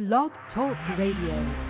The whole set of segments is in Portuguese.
Blog Talk Radio.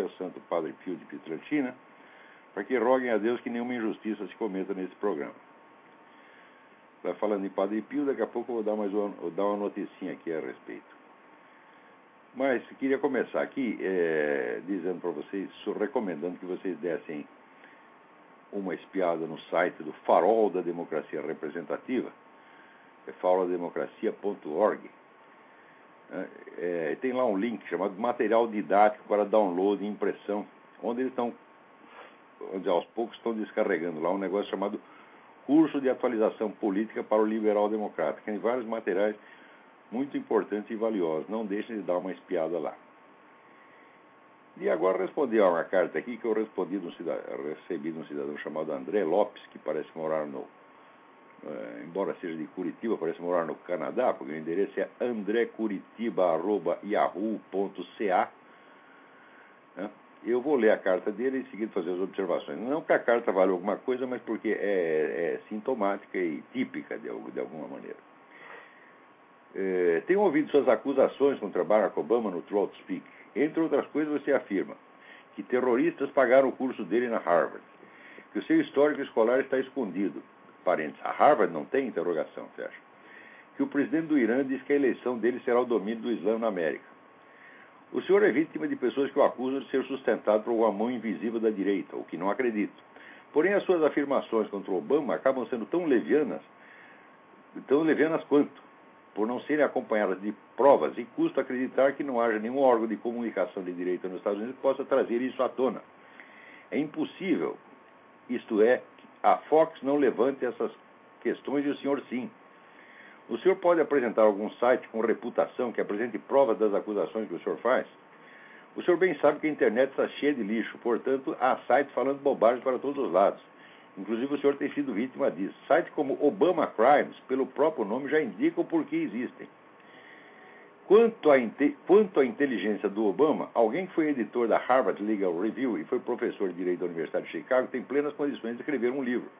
Maria, o Santo Padre Pio de Pietrantina, para que roguem a Deus que nenhuma injustiça se cometa nesse programa. Vai falando em Padre Pio, daqui a pouco eu vou dar mais uma, vou dar uma noticinha aqui a respeito. Mas queria começar aqui eh, dizendo para vocês, recomendando que vocês dessem uma espiada no site do Farol da Democracia Representativa, é. É, tem lá um link chamado Material Didático para Download e Impressão, onde eles estão, onde aos poucos estão descarregando lá um negócio chamado Curso de Atualização Política para o Liberal Democrata, tem vários materiais muito importantes e valiosos. Não deixem de dar uma espiada lá. E agora responder a uma carta aqui que eu respondi de um cidadão, recebi de um cidadão chamado André Lopes, que parece morar no, embora seja de Curitiba, parece morar no Canadá, porque o endereço é andrecuritiba.yahoo.ca. Né? Eu vou ler a carta dele e em seguida fazer as observações. Não que a carta vale alguma coisa, mas porque é, é sintomática e típica de, de alguma maneira. É, tenho ouvido suas acusações contra Barack Obama no Throat Speak. Entre outras coisas, você afirma que terroristas pagaram o curso dele na Harvard, que o seu histórico escolar está escondido. Parênteses, a Harvard não tem interrogação, acha? Que o presidente do Irã diz que a eleição dele será o domínio do Islã na América. O senhor é vítima de pessoas que o acusam de ser sustentado por uma mão invisível da direita, o que não acredito. Porém, as suas afirmações contra Obama acabam sendo tão levianas, tão levianas quanto, por não serem acompanhadas de provas, e custa acreditar que não haja nenhum órgão de comunicação de direita nos Estados Unidos que possa trazer isso à tona. É impossível, isto é, a Fox não levante essas questões e o senhor sim. O senhor pode apresentar algum site com reputação que apresente provas das acusações que o senhor faz? O senhor bem sabe que a internet está cheia de lixo, portanto, há sites falando bobagem para todos os lados. Inclusive, o senhor tem sido vítima disso. Sites como Obama Crimes, pelo próprio nome, já indicam por que existem. Quanto à, quanto à inteligência do Obama, alguém que foi editor da Harvard Legal Review e foi professor de direito da Universidade de Chicago tem plenas condições de escrever um livro.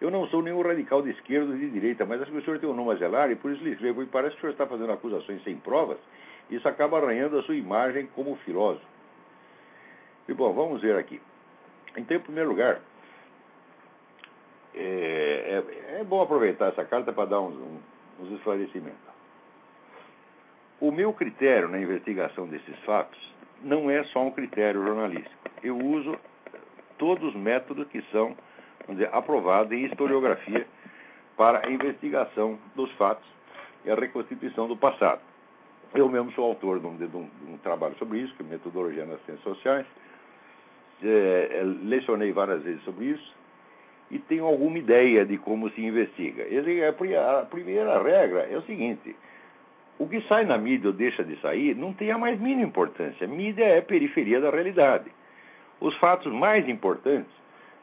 Eu não sou nenhum radical de esquerda ou de direita, mas acho que o senhor tem um nome a zelar e por isso lhe escrevo. E parece que o senhor está fazendo acusações sem provas, isso acaba arranhando a sua imagem como filósofo. E bom, vamos ver aqui. Então, em primeiro lugar, é, é, é bom aproveitar essa carta para dar uns, uns esclarecimentos. O meu critério na investigação desses fatos não é só um critério jornalístico. Eu uso todos os métodos que são dizer, aprovados em historiografia para a investigação dos fatos e a reconstituição do passado. Eu mesmo sou autor de um, de um, de um trabalho sobre isso, que é Metodologia nas Ciências Sociais. É, lecionei várias vezes sobre isso e tenho alguma ideia de como se investiga. A primeira regra é o seguinte: o que sai na mídia ou deixa de sair não tem a mais mínima importância. Mídia é periferia da realidade. Os fatos mais importantes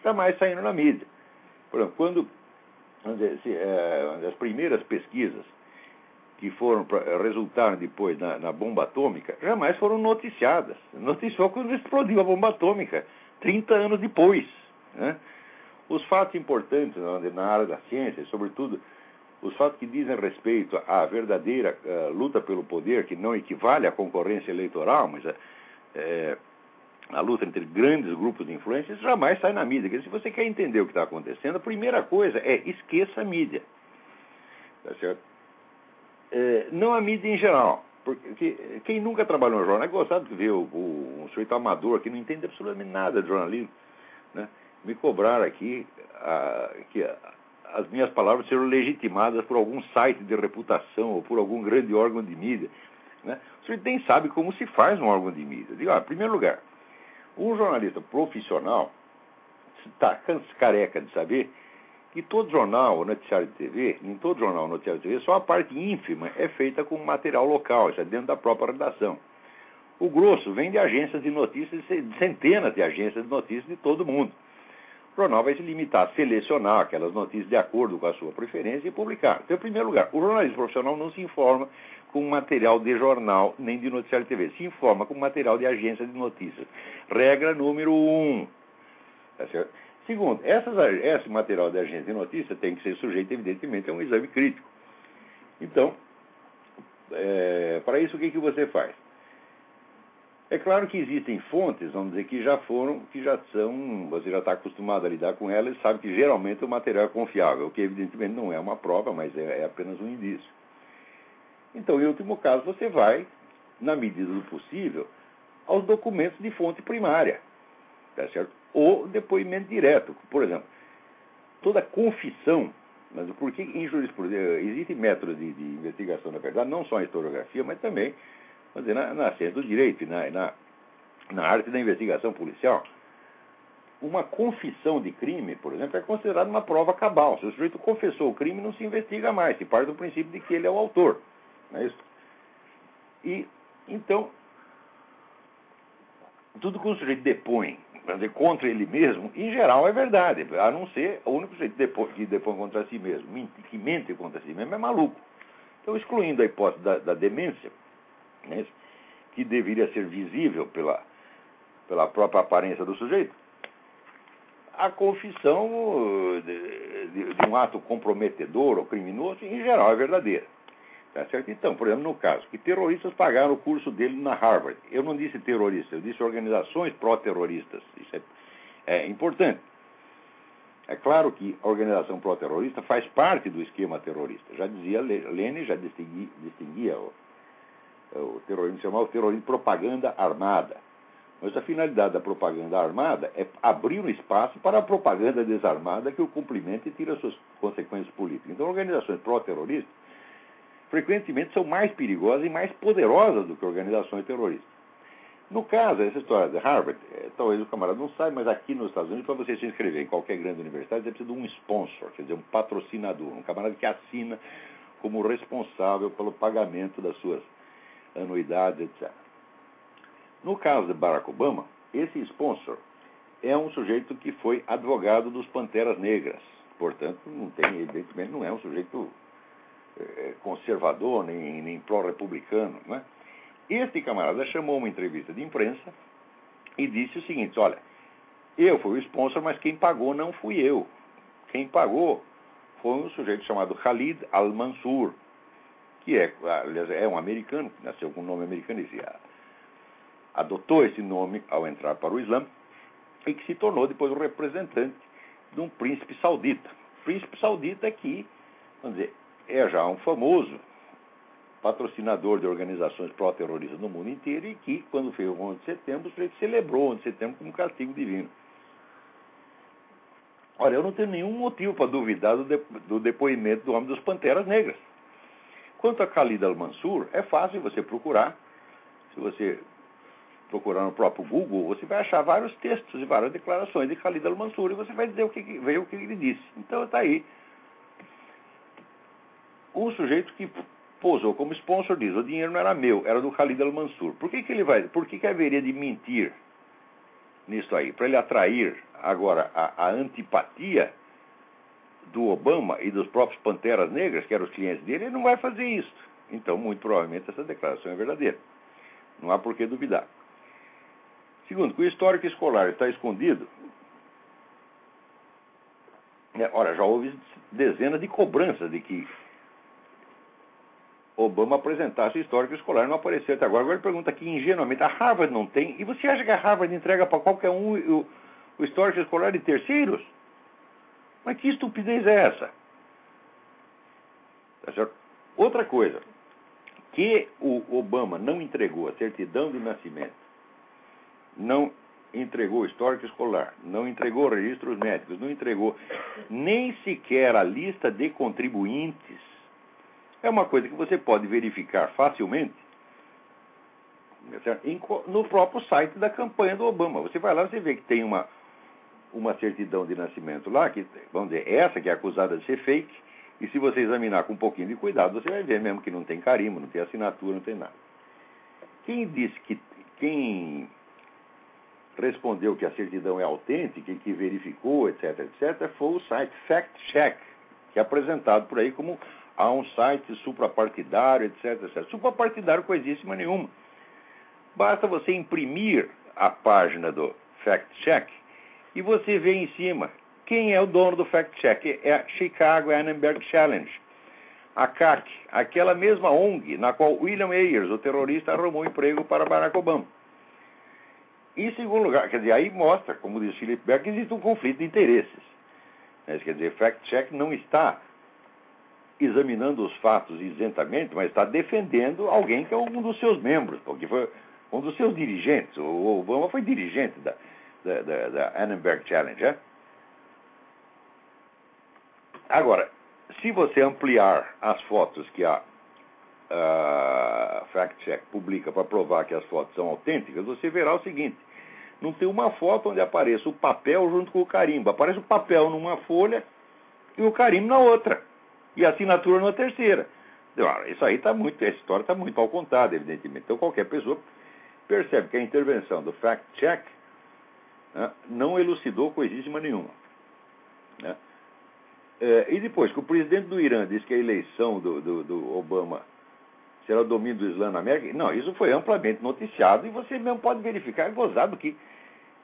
jamais saíram na mídia. Por exemplo, quando dizer, se, é, as primeiras pesquisas que foram resultaram depois na, na, bomba atômica jamais foram noticiadas. Noticiou quando explodiu a bomba atômica, 30 anos depois. Né? Os fatos importantes na área da ciência, sobretudo os fatos que dizem respeito à verdadeira uh, luta pelo poder, que não equivale à concorrência eleitoral, mas é, a luta entre grandes grupos de influência, isso jamais sai na mídia. Se você quer entender o que está acontecendo, a primeira coisa é esqueça a mídia. Tá certo? É, não a mídia em geral. Porque quem nunca trabalhou no jornal é gostado de ver o, o, um sujeito amador que não entende absolutamente nada de jornalismo. Né? Me cobraram aqui a, que a, as minhas palavras serão legitimadas por algum site de reputação ou por algum grande órgão de mídia. Né? O sujeito nem sabe como se faz um órgão de mídia. Digo, ah, em primeiro lugar, um jornalista profissional está careca de saber que todo jornal ou noticiário de TV, em todo jornal ou noticiário de TV, só a parte ínfima é feita com material local, isso é dentro da própria redação. O grosso vem de agências de notícias, de centenas de agências de notícias de todo mundo. Jornal vai se limitar a selecionar aquelas notícias de acordo com a sua preferência e publicar. Então, em primeiro lugar, o jornalista profissional não se informa com material de jornal nem de noticiário de TV, se informa com material de agência de notícias. Regra número um. Tá certo? Segundo, essas, esse material de agência de notícia tem que ser sujeito, evidentemente, a um exame crítico. Então, é, para isso, o que, que você faz? É claro que existem fontes, vamos dizer, que já foram, que já são, você já está acostumado a lidar com elas e sabe que geralmente o material é confiável, o que evidentemente não é uma prova, mas é, é apenas um indício. Então, em último caso, você vai, na medida do possível, aos documentos de fonte primária, tá certo? Ou depoimento direto. Por exemplo, toda confissão, mas porque em jurisprudência existem métodos de, de, investigação, na verdade, não só em historiografia, mas também dizer, na, na ciência do direito, na, na, na arte da investigação policial. Uma confissão de crime, por exemplo, é considerada uma prova cabal. Se o sujeito confessou o crime, não se investiga mais, se parte do princípio de que ele é o autor. Não é isso? E, então, tudo que o sujeito depõe dizer, contra ele mesmo, em geral é verdade, a não ser o único sujeito que depõe contra si mesmo, que mente contra si mesmo, é maluco. Então, excluindo a hipótese da, da demência, né, que deveria ser visível pela, pela própria aparência do sujeito, a confissão de, de, de um ato comprometedor ou criminoso, em geral, é verdadeira. Tá certo? Então, por exemplo, no caso, que terroristas pagaram o curso dele na Harvard. Eu não disse terroristas, eu disse organizações pró-terroristas. Isso é, é, importante. É claro que a organização pró-terrorista faz parte do esquema terrorista. Já dizia Lenin, já distinguia, distinguia o, o terrorismo, chamava o terrorismo propaganda armada. Mas a finalidade da propaganda armada é abrir um espaço para a propaganda desarmada que o cumprimenta e tira suas consequências políticas. Então, organizações pró-terroristas frequentemente são mais perigosas e mais poderosas do que organizações terroristas. No caso, essa história de Harvard, é, talvez o camarada não saiba, mas aqui nos Estados Unidos, para você se inscrever em qualquer grande universidade, você precisa de um sponsor, quer dizer, um patrocinador, um camarada que assina como responsável pelo pagamento das suas anuidades, etc. No caso de Barack Obama, esse sponsor é um sujeito que foi advogado dos Panteras Negras. Portanto, não tem, evidentemente, não é um sujeito é, conservador, nem, nem pró-republicano. Né? Este camarada chamou uma entrevista de imprensa e disse o seguinte: olha, eu fui o sponsor, mas quem pagou não fui eu. Quem pagou foi um sujeito chamado Khalid Al-Mansur, que é, aliás, é um americano, nasceu com o nome americano e adotou esse nome ao entrar para o Islã e que se tornou depois o representante de um príncipe saudita. Príncipe saudita que, vamos dizer, é já um famoso patrocinador de organizações pró-terroristas no mundo inteiro e que, quando fez o 11 de setembro, ele celebrou o 11 de setembro como um castigo divino. Olha, eu não tenho nenhum motivo para duvidar do depoimento do homem dos Panteras Negras. Quanto a Khalid al-Mansur, é fácil você procurar. Se você procurar no próprio Google, você vai achar vários textos e várias declarações de Khalid al-Mansur e você vai dizer o que, ver o que ele disse. Então está aí um sujeito que posou como sponsor diz: o dinheiro não era meu, era do Khalid al-Mansur. Por que, que ele vai? Por que, que haveria de mentir nisso aí? Para ele atrair agora a, a, antipatia do Obama e dos próprios Panteras Negras, que eram os clientes dele, ele não vai fazer isso. Então, muito provavelmente, essa declaração é verdadeira. Não há por que duvidar. Segundo, que o histórico escolar está escondido. É, ora, já houve dezenas de cobranças de que Obama apresentasse o histórico escolar, não apareceu até agora. Agora ele pergunta aqui ingenuamente, a Harvard não tem? E você acha que a Harvard entrega para qualquer um o, o histórico escolar de terceiros? Mas que estupidez é essa? Tá? Outra coisa, que o Obama não entregou a certidão de nascimento, não entregou histórico escolar, não entregou registros médicos, não entregou nem sequer a lista de contribuintes, é uma coisa que você pode verificar facilmente no próprio site da campanha do Obama. Você vai lá, você vê que tem uma, uma certidão de nascimento lá, que, vamos dizer, essa que é acusada de ser fake, e se você examinar com um pouquinho de cuidado, você vai ver mesmo que não tem carimbo, não tem assinatura, não tem nada. Quem disse que. Quem respondeu que a certidão é autêntica e que verificou, etc., etc., foi o site Fact Check, que é apresentado por aí como há um site suprapartidário, etc., etc. Suprapartidário coisíssima nenhuma. Basta você imprimir a página do Fact Check e você vê em cima quem é o dono do Fact Check. É a Chicago Annenberg Challenge. A CAC, aquela mesma ONG na qual William Ayers, o terrorista, arrumou emprego para Barack Obama. Em segundo lugar, quer dizer, aí mostra, como diz Philip Beck, que existe um conflito de interesses. Quer dizer, fact-check não está examinando os fatos isentamente, mas está defendendo alguém que é um dos seus membros, porque foi um dos seus dirigentes. O Obama foi dirigente da, da, da, da Annenberg Challenge. É? Agora, se você ampliar as fotos que a uh, Fact Check publica para provar que as fotos são autênticas, você verá o seguinte: não tem uma foto onde apareça o papel junto com o carimbo. Aparece o papel numa folha e o carimbo na outra. E a assinatura na terceira. Isso aí está muito, essa história está muito mal contada, evidentemente. Então qualquer pessoa percebe que a intervenção do fact check né, não elucidou coisíssima nenhuma. Né? É, e depois que o presidente do Irã disse que a eleição do, do, do Obama será o domínio do Islã na América, não, isso foi amplamente noticiado e você mesmo pode verificar, é gozado que.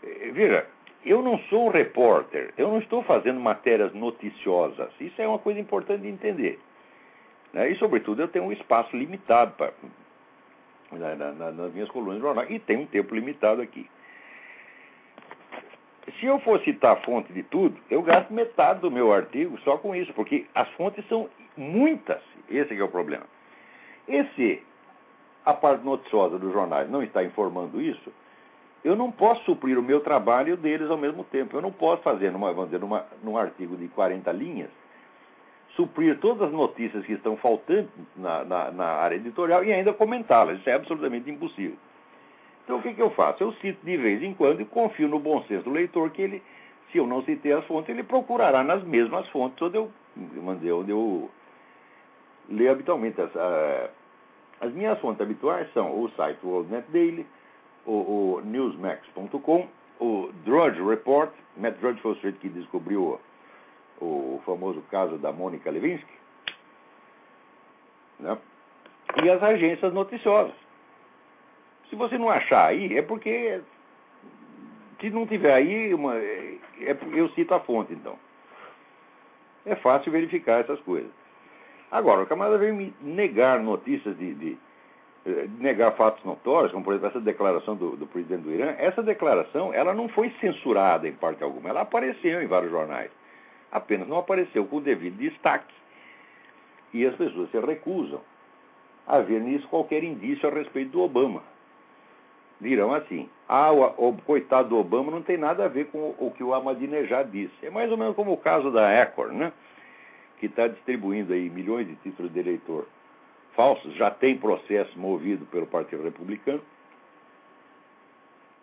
É, veja, eu não sou um repórter, eu não estou fazendo matérias noticiosas. Isso é uma coisa importante de entender. Né? E, sobretudo, eu tenho um espaço limitado para, na, na, nas minhas colunas de jornal e tenho um tempo limitado aqui. Se eu for citar a fonte de tudo, eu gasto metade do meu artigo só com isso, porque as fontes são muitas. Esse é o problema. E se a parte noticiosa dos jornais não está informando isso, eu não posso suprir o meu trabalho e o deles ao mesmo tempo. Eu não posso fazer, numa, vamos dizer, numa, num artigo de 40 linhas, suprir todas as notícias que estão faltando na, na, na área editorial e ainda comentá-las. Isso é absolutamente impossível. Então, o que, que eu faço? Eu cito de vez em quando e confio no bom senso do leitor que ele, se eu não citei as fontes, ele procurará nas mesmas fontes onde eu, onde eu leio habitualmente. As, as minhas fontes habituais são o site WorldNet Daily, o, o newsmax.com, o Drudge Report, Matt Drudge foi o sujeito que descobriu o, o famoso caso da Mônica Levinsky, né? e as agências noticiosas. Se você não achar aí, é porque se não tiver aí, uma, é, eu cito a fonte, então. É fácil verificar essas coisas. Agora, o camarada veio me negar notícias de, de eh, negar fatos notórios, como por exemplo essa declaração do, do, presidente do Irã. Essa declaração, ela não foi censurada em parte alguma. Ela apareceu em vários jornais. Apenas não apareceu com o devido destaque. E as pessoas se recusam a ver nisso qualquer indício a respeito do Obama dirão assim: ah, o, o, coitado do Obama não tem nada a ver com o, o, que o Ahmadinejad disse. É mais ou menos como o caso da Acorn, né? que está distribuindo aí milhões de títulos de eleitor falsos, já tem processo movido pelo Partido Republicano.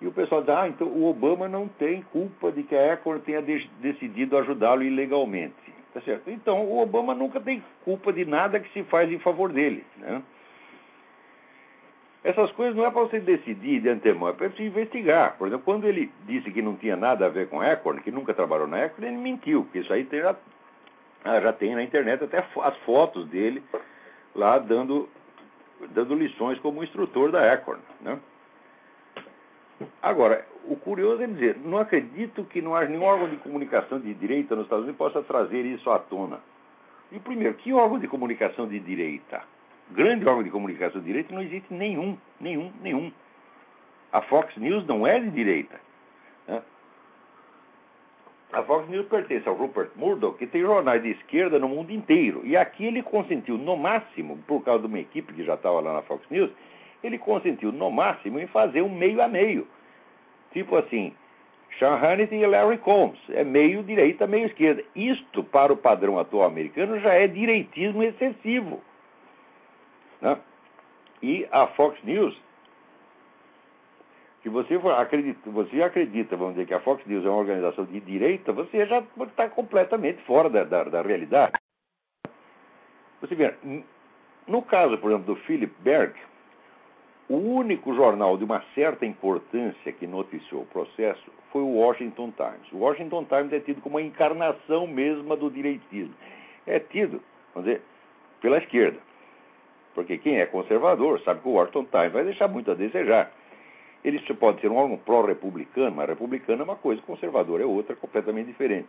E o pessoal diz, ah, então o Obama não tem culpa de que a Acorn tenha de decidido ajudá-lo ilegalmente. Tá certo? Então, o Obama nunca tem culpa de nada que se faz em favor dele. Né? Essas coisas não é para você decidir de antemão, é para você investigar. Por exemplo, quando ele disse que não tinha nada a ver com Acorn, que nunca trabalhou na Acorn, ele mentiu, porque isso aí já, ah, já tem na internet até as fotos dele lá dando, dando lições como instrutor da Acorn. Né? Agora, o curioso é dizer, não acredito que não haja nenhum órgão de comunicação de direita nos Estados Unidos que possa trazer isso à tona. E primeiro, que órgão de comunicação de direita? Grande órgão de comunicação de direita, não existe nenhum, nenhum, nenhum. A Fox News não é de direita. Né? A Fox News pertence ao Rupert Murdoch, que tem jornais de esquerda no mundo inteiro. E aqui ele consentiu, no máximo, por causa de uma equipe que já estava lá na Fox News, ele consentiu, no máximo, em fazer um meio a meio. Tipo assim, Sean Hannity e Larry Combs. É meio direita, meio esquerda. Isto, para o padrão atual americano, já é direitismo excessivo. Né? E a Fox News, se você, acredita, você acredita, vamos dizer, que a Fox News é uma organização de direita, você já está completamente fora da, da, da realidade. Você vê, no caso, por exemplo, do Philip Berg, o único jornal de uma certa importância que noticiou o processo foi o Washington Times. O Washington Times é tido como a encarnação mesma do direitismo. É tido, vamos dizer, pela esquerda. Porque quem é conservador sabe que o Washington Times vai deixar muito a desejar. Ele pode ser um órgão pró-republicano, mas republicano é uma coisa, conservador é outra, completamente diferente.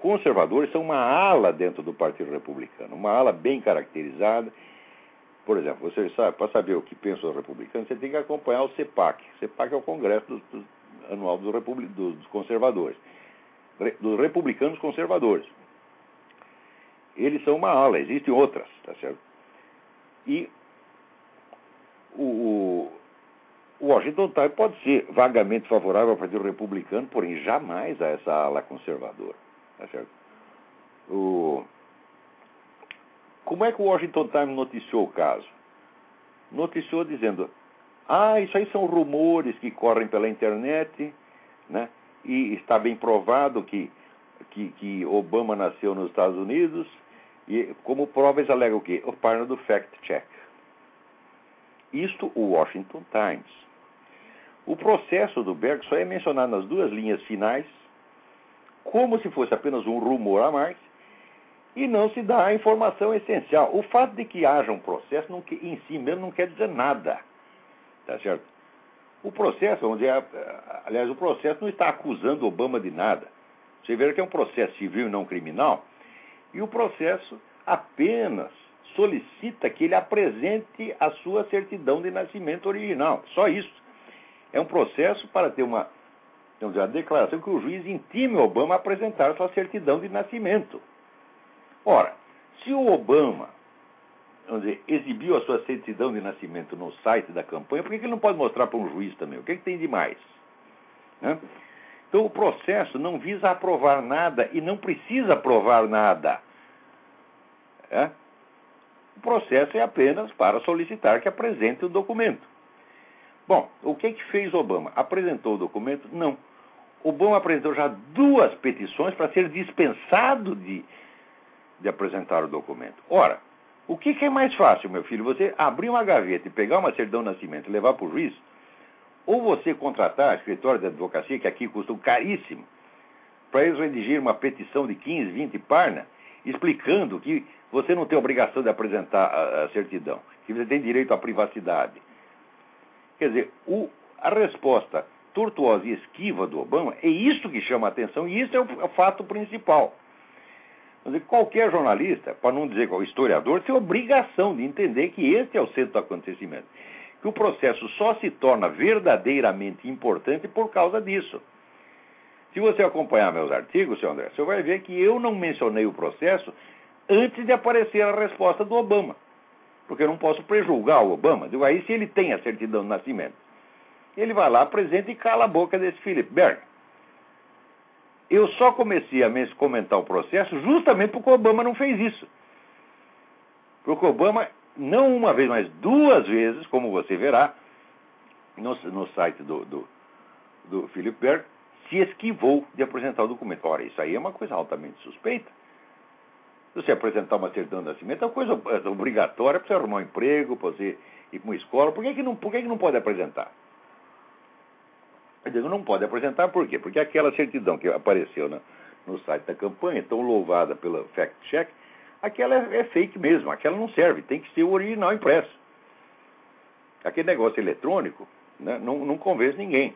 Conservadores são uma ala dentro do Partido Republicano, uma ala bem caracterizada. Por exemplo, você sabe, para saber o que pensam os republicanos, você tem que acompanhar o CEPAC. O CEPAC é o Congresso Anual dos, dos Conservadores, dos Republicanos Conservadores. Eles são uma ala, existem outras, tá certo? E o, o Washington Times pode ser vagamente favorável ao Partido Republicano, porém jamais a essa ala conservadora. Tá certo? O... Como é que o Washington Times noticiou o caso? Noticiou dizendo: ah, isso aí são rumores que correm pela internet, né? E está bem provado que, que, que Obama nasceu nos Estados Unidos. E como prova eles alegam o quê? O página do fact-check. Isto o Washington Times. O processo do Berg só é mencionado nas duas linhas finais, como se fosse apenas um rumor a mais, e não se dá a informação essencial. O fato de que haja um processo não, em si mesmo não quer dizer nada. Tá certo? O processo, vamos dizer, aliás, o processo não está acusando Obama de nada. Você vê que é um processo civil e não criminal, e o processo apenas solicita que ele apresente a sua certidão de nascimento original. Só isso. É um processo para ter uma, dizer, a declaração que o juiz intime o Obama a apresentar a sua certidão de nascimento. Ora, se o Obama dizer, exibiu a sua certidão de nascimento no site da campanha, por que ele não pode mostrar para um juiz também? O que, é que tem de mais? Né? Então, o processo não visa aprovar nada e não precisa aprovar nada. É? O processo é apenas para solicitar que apresente o documento. Bom, o que, é que fez Obama? Apresentou o documento? Não. Obama apresentou já duas petições para ser dispensado de, de apresentar o documento. Ora, o que, que, é mais fácil, meu filho? Você abrir uma gaveta e pegar uma certidão de nascimento e levar para o juiz? Ou você contratar escritório de advocacia, que aqui custam caríssimo, para eles redigir uma petição de 15, 20 páginas, explicando que você não tem obrigação de apresentar a, a certidão, que você tem direito à privacidade. Quer dizer, o, a resposta tortuosa e esquiva do Obama é isso que chama a atenção e isso é o, é fato principal. Dizer, qualquer jornalista, para não dizer qual historiador, tem obrigação de entender que este é o centro do acontecimento. Que o processo só se torna verdadeiramente importante por causa disso. Se você acompanhar meus artigos, seu André, você vai ver que eu não mencionei o processo antes de aparecer a resposta do Obama. Porque eu não posso prejulgar o Obama. Digo, aí se ele tem a certidão de nascimento, ele vai lá, apresenta e cala a boca desse Philip Berg eu só comecei a comentar o processo justamente porque o Obama não fez isso. Porque o Obama, não uma vez, mas duas vezes, como você verá, no, no site do, do, do Philip Berg, se esquivou de apresentar o documento. Ora, isso aí é uma coisa altamente suspeita. Se você apresentar uma certidão de nascimento, é uma coisa é obrigatória para você arrumar um emprego, para você ir para uma escola. Por que, que, não, por que, que não pode apresentar? Eu digo, não pode apresentar, por quê? Porque aquela certidão que apareceu na, no site da campanha, tão louvada pela Fact Check, aquela é, é fake mesmo, aquela não serve, tem que ser o original impresso. Aquele negócio eletrônico né, não, não convence ninguém.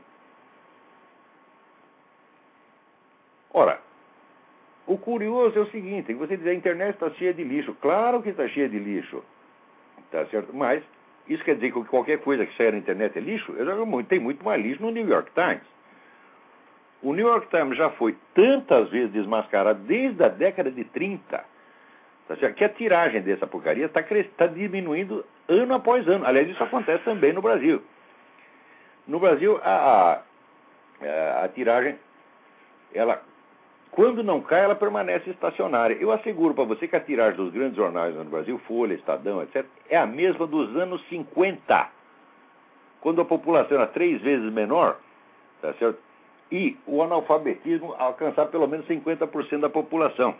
Ora, o curioso é o seguinte, você diz, a internet está cheia de lixo. Claro que está cheia de lixo. Tá certo? Mas isso quer dizer que qualquer coisa que saia na internet é lixo? Tem muito mais lixo no New York Times. O New York Times já foi tantas vezes desmascarado desde a década de 30 tá que a tiragem dessa porcaria está tá diminuindo ano após ano. Aliás, isso acontece também no Brasil. No Brasil, a, é, a tiragem, ela, quando não cai, ela permanece estacionária. Eu asseguro para você que a tiragem dos grandes jornais no Brasil, Folha, Estadão, etc., é a mesma dos anos 50, quando a população era três vezes menor, tá certo? E o analfabetismo alcançar pelo menos 50% da população.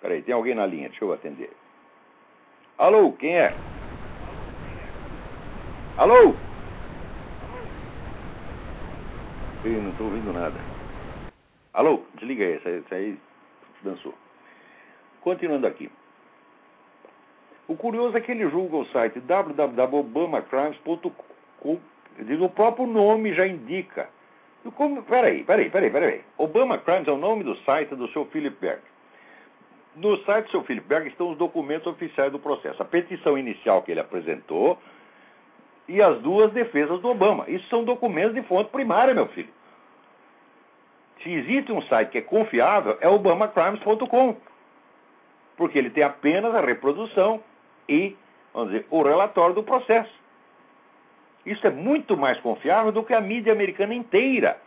Peraí, tem alguém na linha, deixa eu atender. Alô, quem é? Alô? Eu não estou ouvindo nada. Alô, desliga aí, isso aí, isso aí dançou. Continuando aqui. O curioso é que ele julga o site www.obamacrimes.com. O próprio nome já indica. Como, peraí, peraí, peraí, peraí. Obama Crimes é o nome do site do seu Philip Berg. No site do seu Philip Berg estão os documentos oficiais do processo. A petição inicial que ele apresentou, e as duas defesas do Obama. Isso são documentos de fonte primária, meu filho. Se existe um site que é confiável, é obamacrimes.com. Porque ele tem apenas a reprodução e, vamos dizer, o relatório do processo. Isso é muito mais confiável do que a mídia americana inteira.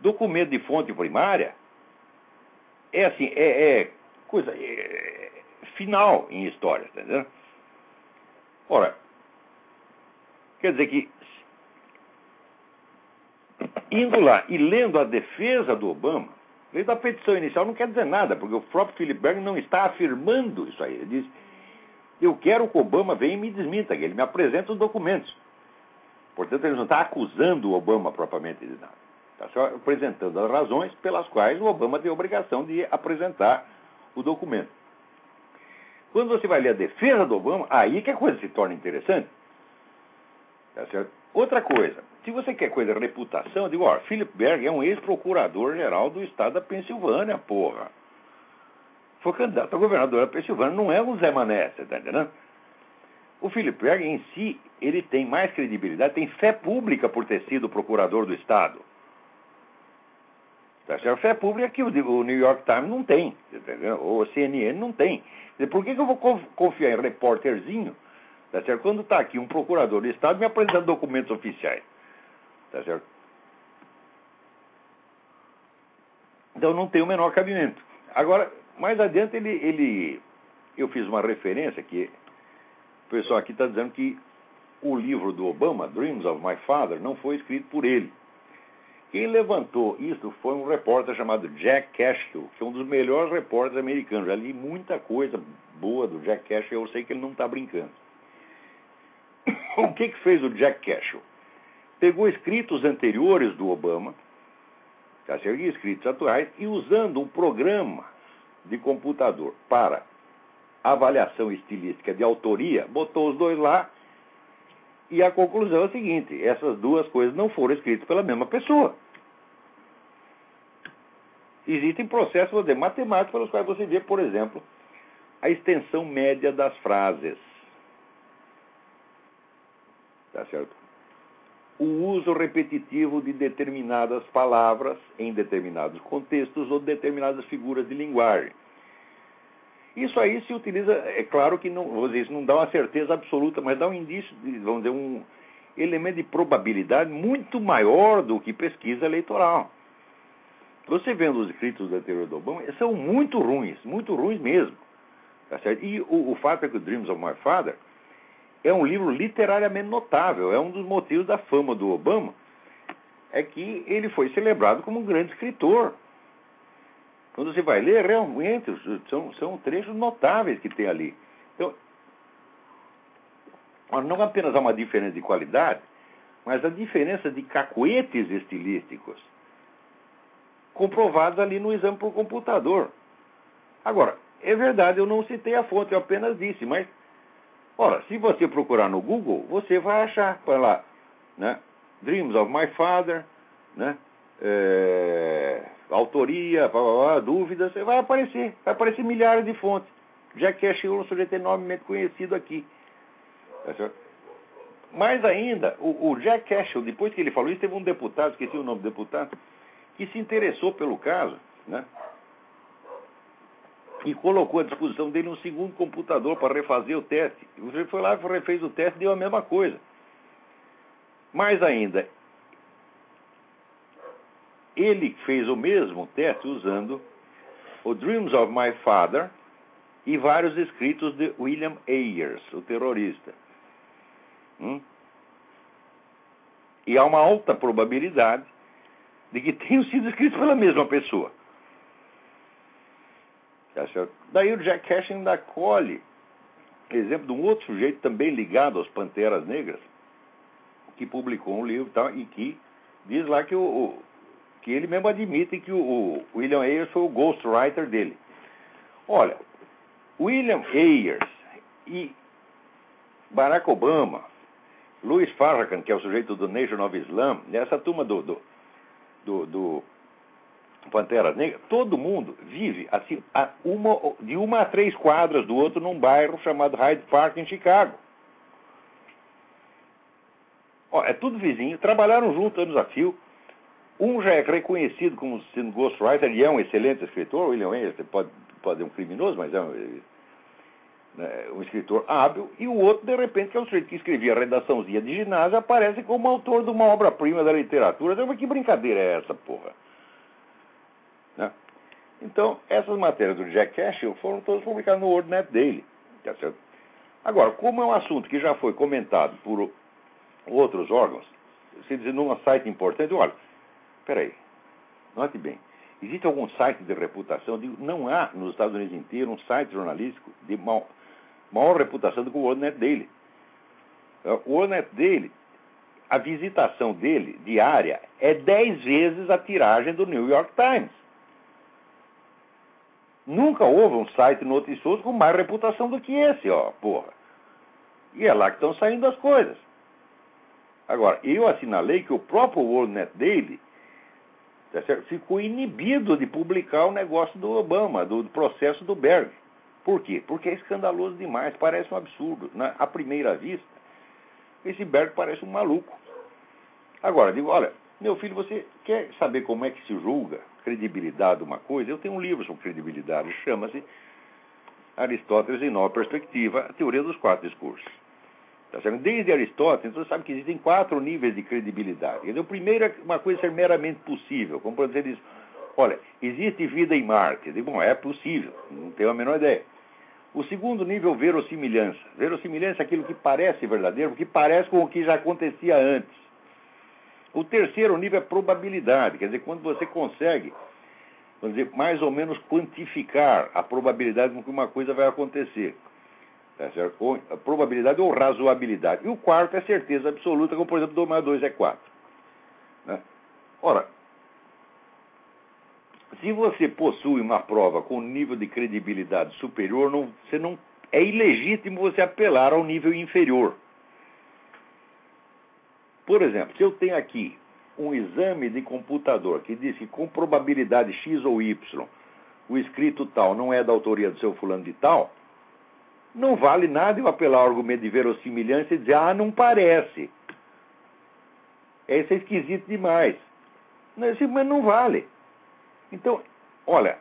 Documento de fonte primária é assim, é, é coisa é, final em história, entendendo? Ora, Quer dizer que, indo lá e lendo a defesa do Obama, lendo a petição inicial não quer dizer nada, porque o próprio Philip Berg não está afirmando isso aí. Ele diz: Eu quero que o Obama venha e me desminta, que ele me apresente os documentos. Portanto, ele não está acusando o Obama propriamente de nada. Está só apresentando as razões pelas quais o Obama tem a obrigação de apresentar o documento. Quando você vai ler a defesa do Obama, aí que a coisa se torna interessante. Tá certo? Outra coisa, se você quer coisa de reputação, eu digo, ó, Philip Berg é um ex-procurador-geral do estado da Pensilvânia, porra. Foi candidato a governador da Pensilvânia, não é o Zé Mané, você tá entendendo? O Philip Berg em si, ele tem mais credibilidade, tem fé pública por ter sido procurador do estado. Tá certo? Fé pública que o New York Times não tem, entendeu? ou o CNN não tem. Por que, que eu vou confiar em repórterzinho Tá certo? Quando está aqui um procurador do Estado me apresentando documentos oficiais. Tá certo? Então não tem o menor cabimento. Agora, mais adiante, ele, ele eu fiz uma referência que o pessoal aqui está dizendo que o livro do Obama, Dreams of My Father, não foi escrito por ele. Quem levantou isso foi um repórter chamado Jack Cashill, que é um dos melhores repórteres americanos. Já li muita coisa boa do Jack Cashill, eu sei que ele não está brincando. o que, que fez o Jack Cashill? Pegou escritos anteriores do Obama, tá certo? escritos atuais, e usando um programa de computador para avaliação estilística de autoria, botou os dois lá e a conclusão é a seguinte: essas duas coisas não foram escritas pela mesma pessoa. Existem processos dizer, matemáticos pelos quais você vê, por exemplo, a extensão média das frases. Tá certo? O uso repetitivo de determinadas palavras em determinados contextos ou determinadas figuras de linguagem. Isso aí se utiliza, é claro que não, vou dizer, isso não dá uma certeza absoluta, mas dá um indício, de, vamos dizer, um elemento de probabilidade muito maior do que pesquisa eleitoral. Você vendo os escritos do anterior do Obama, são muito ruins, muito ruins mesmo. Tá certo? E o, o fato é que o Dreams of My Father é um livro literariamente notável. É um dos motivos da fama do Obama. É que ele foi celebrado como um grande escritor. Quando você vai ler, realmente são, são trechos notáveis que tem ali. Então, não apenas há uma diferença de qualidade, mas a diferença de cacuetes estilísticos comprovados ali no exame por computador. Agora, é verdade, eu não citei a fonte, eu apenas disse, mas Ora, se você procurar no Google, você vai achar, põe lá, né? Dreams of My Father, né? É, autoria, blá, blá, blá, dúvidas, vai aparecer, vai aparecer milhares de fontes. Jack Cashill é um sujeito enormemente conhecido aqui. Tá Mais ainda, o, o Jack Cashill, depois que ele falou isso, teve um deputado, esqueci o nome do deputado, que se interessou pelo caso, né? e colocou à disposição dele um segundo computador para refazer o teste. Ele foi lá, refez o teste e deu a mesma coisa. Mais ainda, ele fez o mesmo teste usando o Dreams of My Father e vários escritos de William Ayers, o terrorista. Hum? E há uma alta probabilidade de que tenham sido escritos pela mesma pessoa. Tá Daí o Jack Cash ainda colhe exemplo de um outro sujeito também ligado às Panteras Negras, que publicou um livro tal, e que diz lá que, o, o que ele mesmo admite que o, o William Ayers foi o ghostwriter dele. Olha, William Ayers e Barack Obama, Louis Farrakhan, que é o sujeito do Nation of Islam, essa turma do, do, do, do Pantera Negra, todo mundo vive assim, a uma, de uma a três quadras do outro num bairro chamado Hyde Park, em Chicago. Ó, é tudo vizinho, trabalharam juntos anos a fio. Um já é reconhecido como sendo ghostwriter e é um excelente escritor, William Ayers pode, pode ser um criminoso, mas é um, né, um escritor hábil, e o outro, de repente, que é um sujeito que escrevia redaçãozinha de ginásio, aparece como autor de uma obra-prima da literatura. Mas que brincadeira é essa, porra? Né? Então, essas matérias do Jack Cashill foram todas publicadas no WordNet Daily. Tá certo? Agora, como é um assunto que já foi comentado por outros órgãos, se dizer num site importante, olha, peraí, note bem, existe algum site de reputação? Digo, não há nos Estados Unidos inteiro um site jornalístico de mal, maior reputação do que o WordNet Daily. O WordNet Daily, a visitação dele diária é 10 vezes a tiragem do New York Times. Nunca houve um site noticioso com mais reputação do que esse, ó, porra. E é lá que estão saindo as coisas. Agora, eu assinalei que o próprio WorldNet Daily tá ficou inibido de publicar o negócio do Obama, do, processo do Berg. Por quê? Porque é escandaloso demais, parece um absurdo. Na, à primeira vista, esse Berg parece um maluco. Agora, digo, olha, meu filho, você quer saber como é que se julga credibilidade de uma coisa? Eu tenho um livro sobre credibilidade, chama-se Aristóteles em Nova Perspectiva, a Teoria dos Quatro Discursos. Tá Desde Aristóteles, você sabe que existem quatro níveis de credibilidade. O primeiro é uma coisa ser meramente possível, como por exemplo, diz, olha, existe vida em Marte. Digo, bom, é possível, não tenho a menor ideia. O segundo nível, verossimilhança. Verossimilhança é aquilo que parece verdadeiro, que parece com o que já acontecia antes. O terceiro nível é probabilidade, quer dizer, quando você consegue, vamos dizer, mais ou menos quantificar a probabilidade com que uma coisa vai acontecer. Tá certo? A probabilidade ou razoabilidade. E o quarto é certeza absoluta, como por exemplo, 2 mais 2 é 4. Né? Ora, se você possui uma prova com nível de credibilidade superior, não, você não, é ilegítimo você apelar ao nível inferior. Por exemplo, se eu tenho aqui um exame de computador que diz que com probabilidade X ou Y o escrito tal não é da autoria do seu fulano de tal, não vale nada eu apelar ao argumento de verossimilhança e dizer, ah, não parece. Esse é esquisito demais. Mas não vale. Então, olha,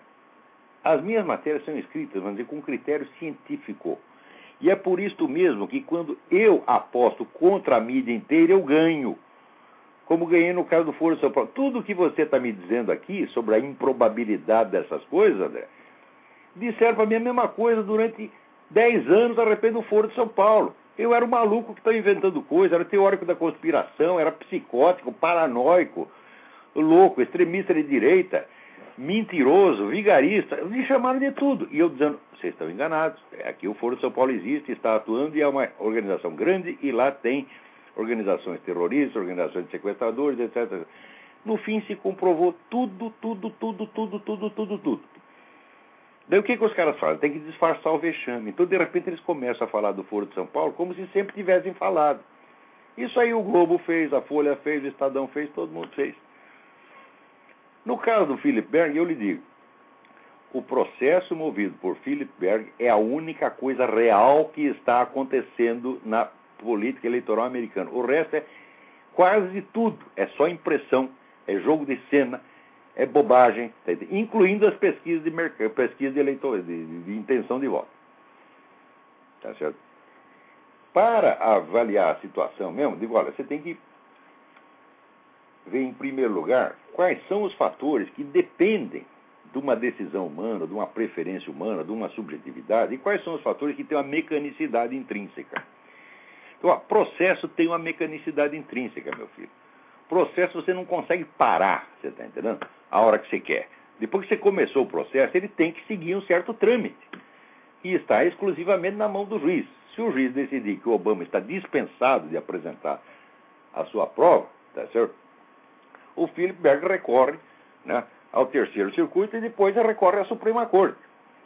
as minhas matérias são escritas, vamos dizer, com critério científico. E é por isso mesmo que quando eu aposto contra a mídia inteira, eu ganho. Como ganhei no caso do Foro São Paulo. Tudo que você está me dizendo aqui sobre a improbabilidade dessas coisas, André, disseram para mim a mesma coisa durante 10 anos a respeito do Foro de São Paulo. Eu era um maluco que estava inventando coisas, era teórico da conspiração, era psicótico, paranoico, louco, extremista de direita mentiroso, vigarista, me chamaram de tudo. E eu dizendo, vocês estão enganados. Aqui o Foro de São Paulo existe, está atuando e é uma organização grande e lá tem organizações terroristas, organizações de sequestradores, etc. No fim se comprovou tudo, tudo, tudo, tudo, tudo, tudo, tudo. Daí o que, que os caras fazem? Tem que disfarçar o vexame. Então, de repente, eles começam a falar do Foro de São Paulo como se sempre tivessem falado. Isso aí o Globo fez, a Folha fez, o Estadão fez, todo mundo fez. No caso do Philip Berg, eu lhe digo, o processo movido por Philip Berg é a única coisa real que está acontecendo na política eleitoral americana. O resto é quase tudo, é só impressão, é jogo de cena, é bobagem, tá incluindo as pesquisas de pesquisas de, eleitor, de, de intenção de voto. Tá certo? Para avaliar a situação mesmo, digo, olha, você tem que ver, em primeiro lugar, quais são os fatores que dependem de uma decisão humana, de uma preferência humana, de uma subjetividade, e quais são os fatores que têm uma mecanicidade intrínseca. Então, ó, processo tem uma mecanicidade intrínseca, meu filho. Processo você não consegue parar, você está entendendo? A hora que você quer. Depois que você começou o processo, ele tem que seguir um certo trâmite. E está exclusivamente na mão do juiz. Se o juiz decidir que o Obama está dispensado de apresentar a sua prova, tá certo? O Philip recorre né, ao terceiro circuito e depois recorre à Suprema Corte.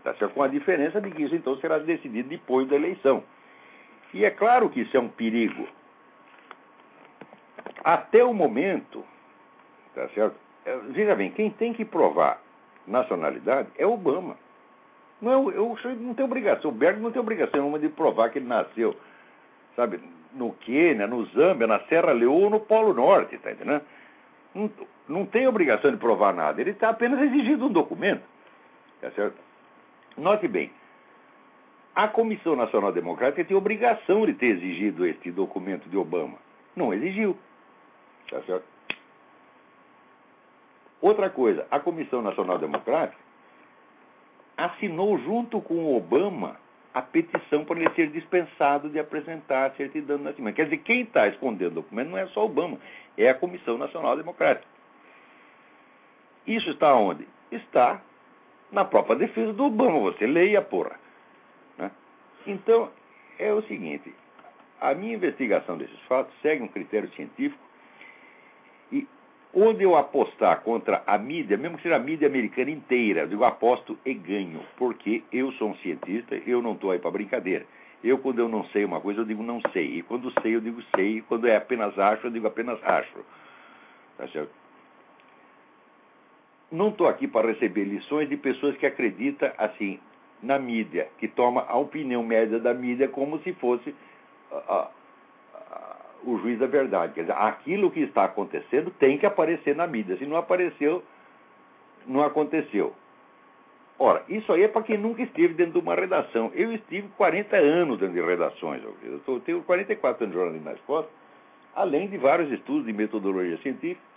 Tá certo? Com a diferença de que isso então será decidido depois da eleição. E é claro que isso é um perigo. Até o momento, tá certo? É, veja bem, quem tem que provar nacionalidade é Obama. Não, eu, eu não tenho obrigação, o Berg não tem obrigação nenhuma de provar que ele nasceu, sabe, no Quênia, no Zâmbia, na Serra Leoa ou no Polo Norte, tá entendendo? Não, não tem obrigação de provar nada, ele está apenas exigindo um documento. Tá certo? Note bem, a Comissão Nacional Democrática tem obrigação de ter exigido este documento de Obama. Não exigiu. Tá certo? Outra coisa, a Comissão Nacional Democrática assinou junto com Obama a petição para ele ser dispensado de apresentar a certidão de nascimento. Quer dizer, quem está escondendo o documento não é só Obama, é a Comissão Nacional Democrática. Isso está onde? Está na própria defesa do Obama. Você leia, porra. Né? Então, é o seguinte: a minha investigação desses fatos segue um critério científico Onde eu apostar contra a mídia, mesmo que seja a mídia americana inteira, eu digo aposto e ganho, porque eu sou um cientista, eu não estou aí para brincadeira. Eu, quando eu não sei uma coisa, eu digo não sei. E quando sei, eu digo sei. E quando é apenas acho, eu digo apenas acho. Tá certo? Não estou aqui para receber lições de pessoas que acreditam assim na mídia, que toma a opinião média da mídia como se fosse o juiz da verdade. Quer dizer, aquilo que está acontecendo tem que aparecer na mídia. Se não apareceu, não aconteceu. Ora, isso aí é para quem nunca esteve dentro de uma redação. Eu estive 40 anos dentro de redações. Eu tenho 44 anos de jornalismo nas costas, além de vários estudos de metodologia científica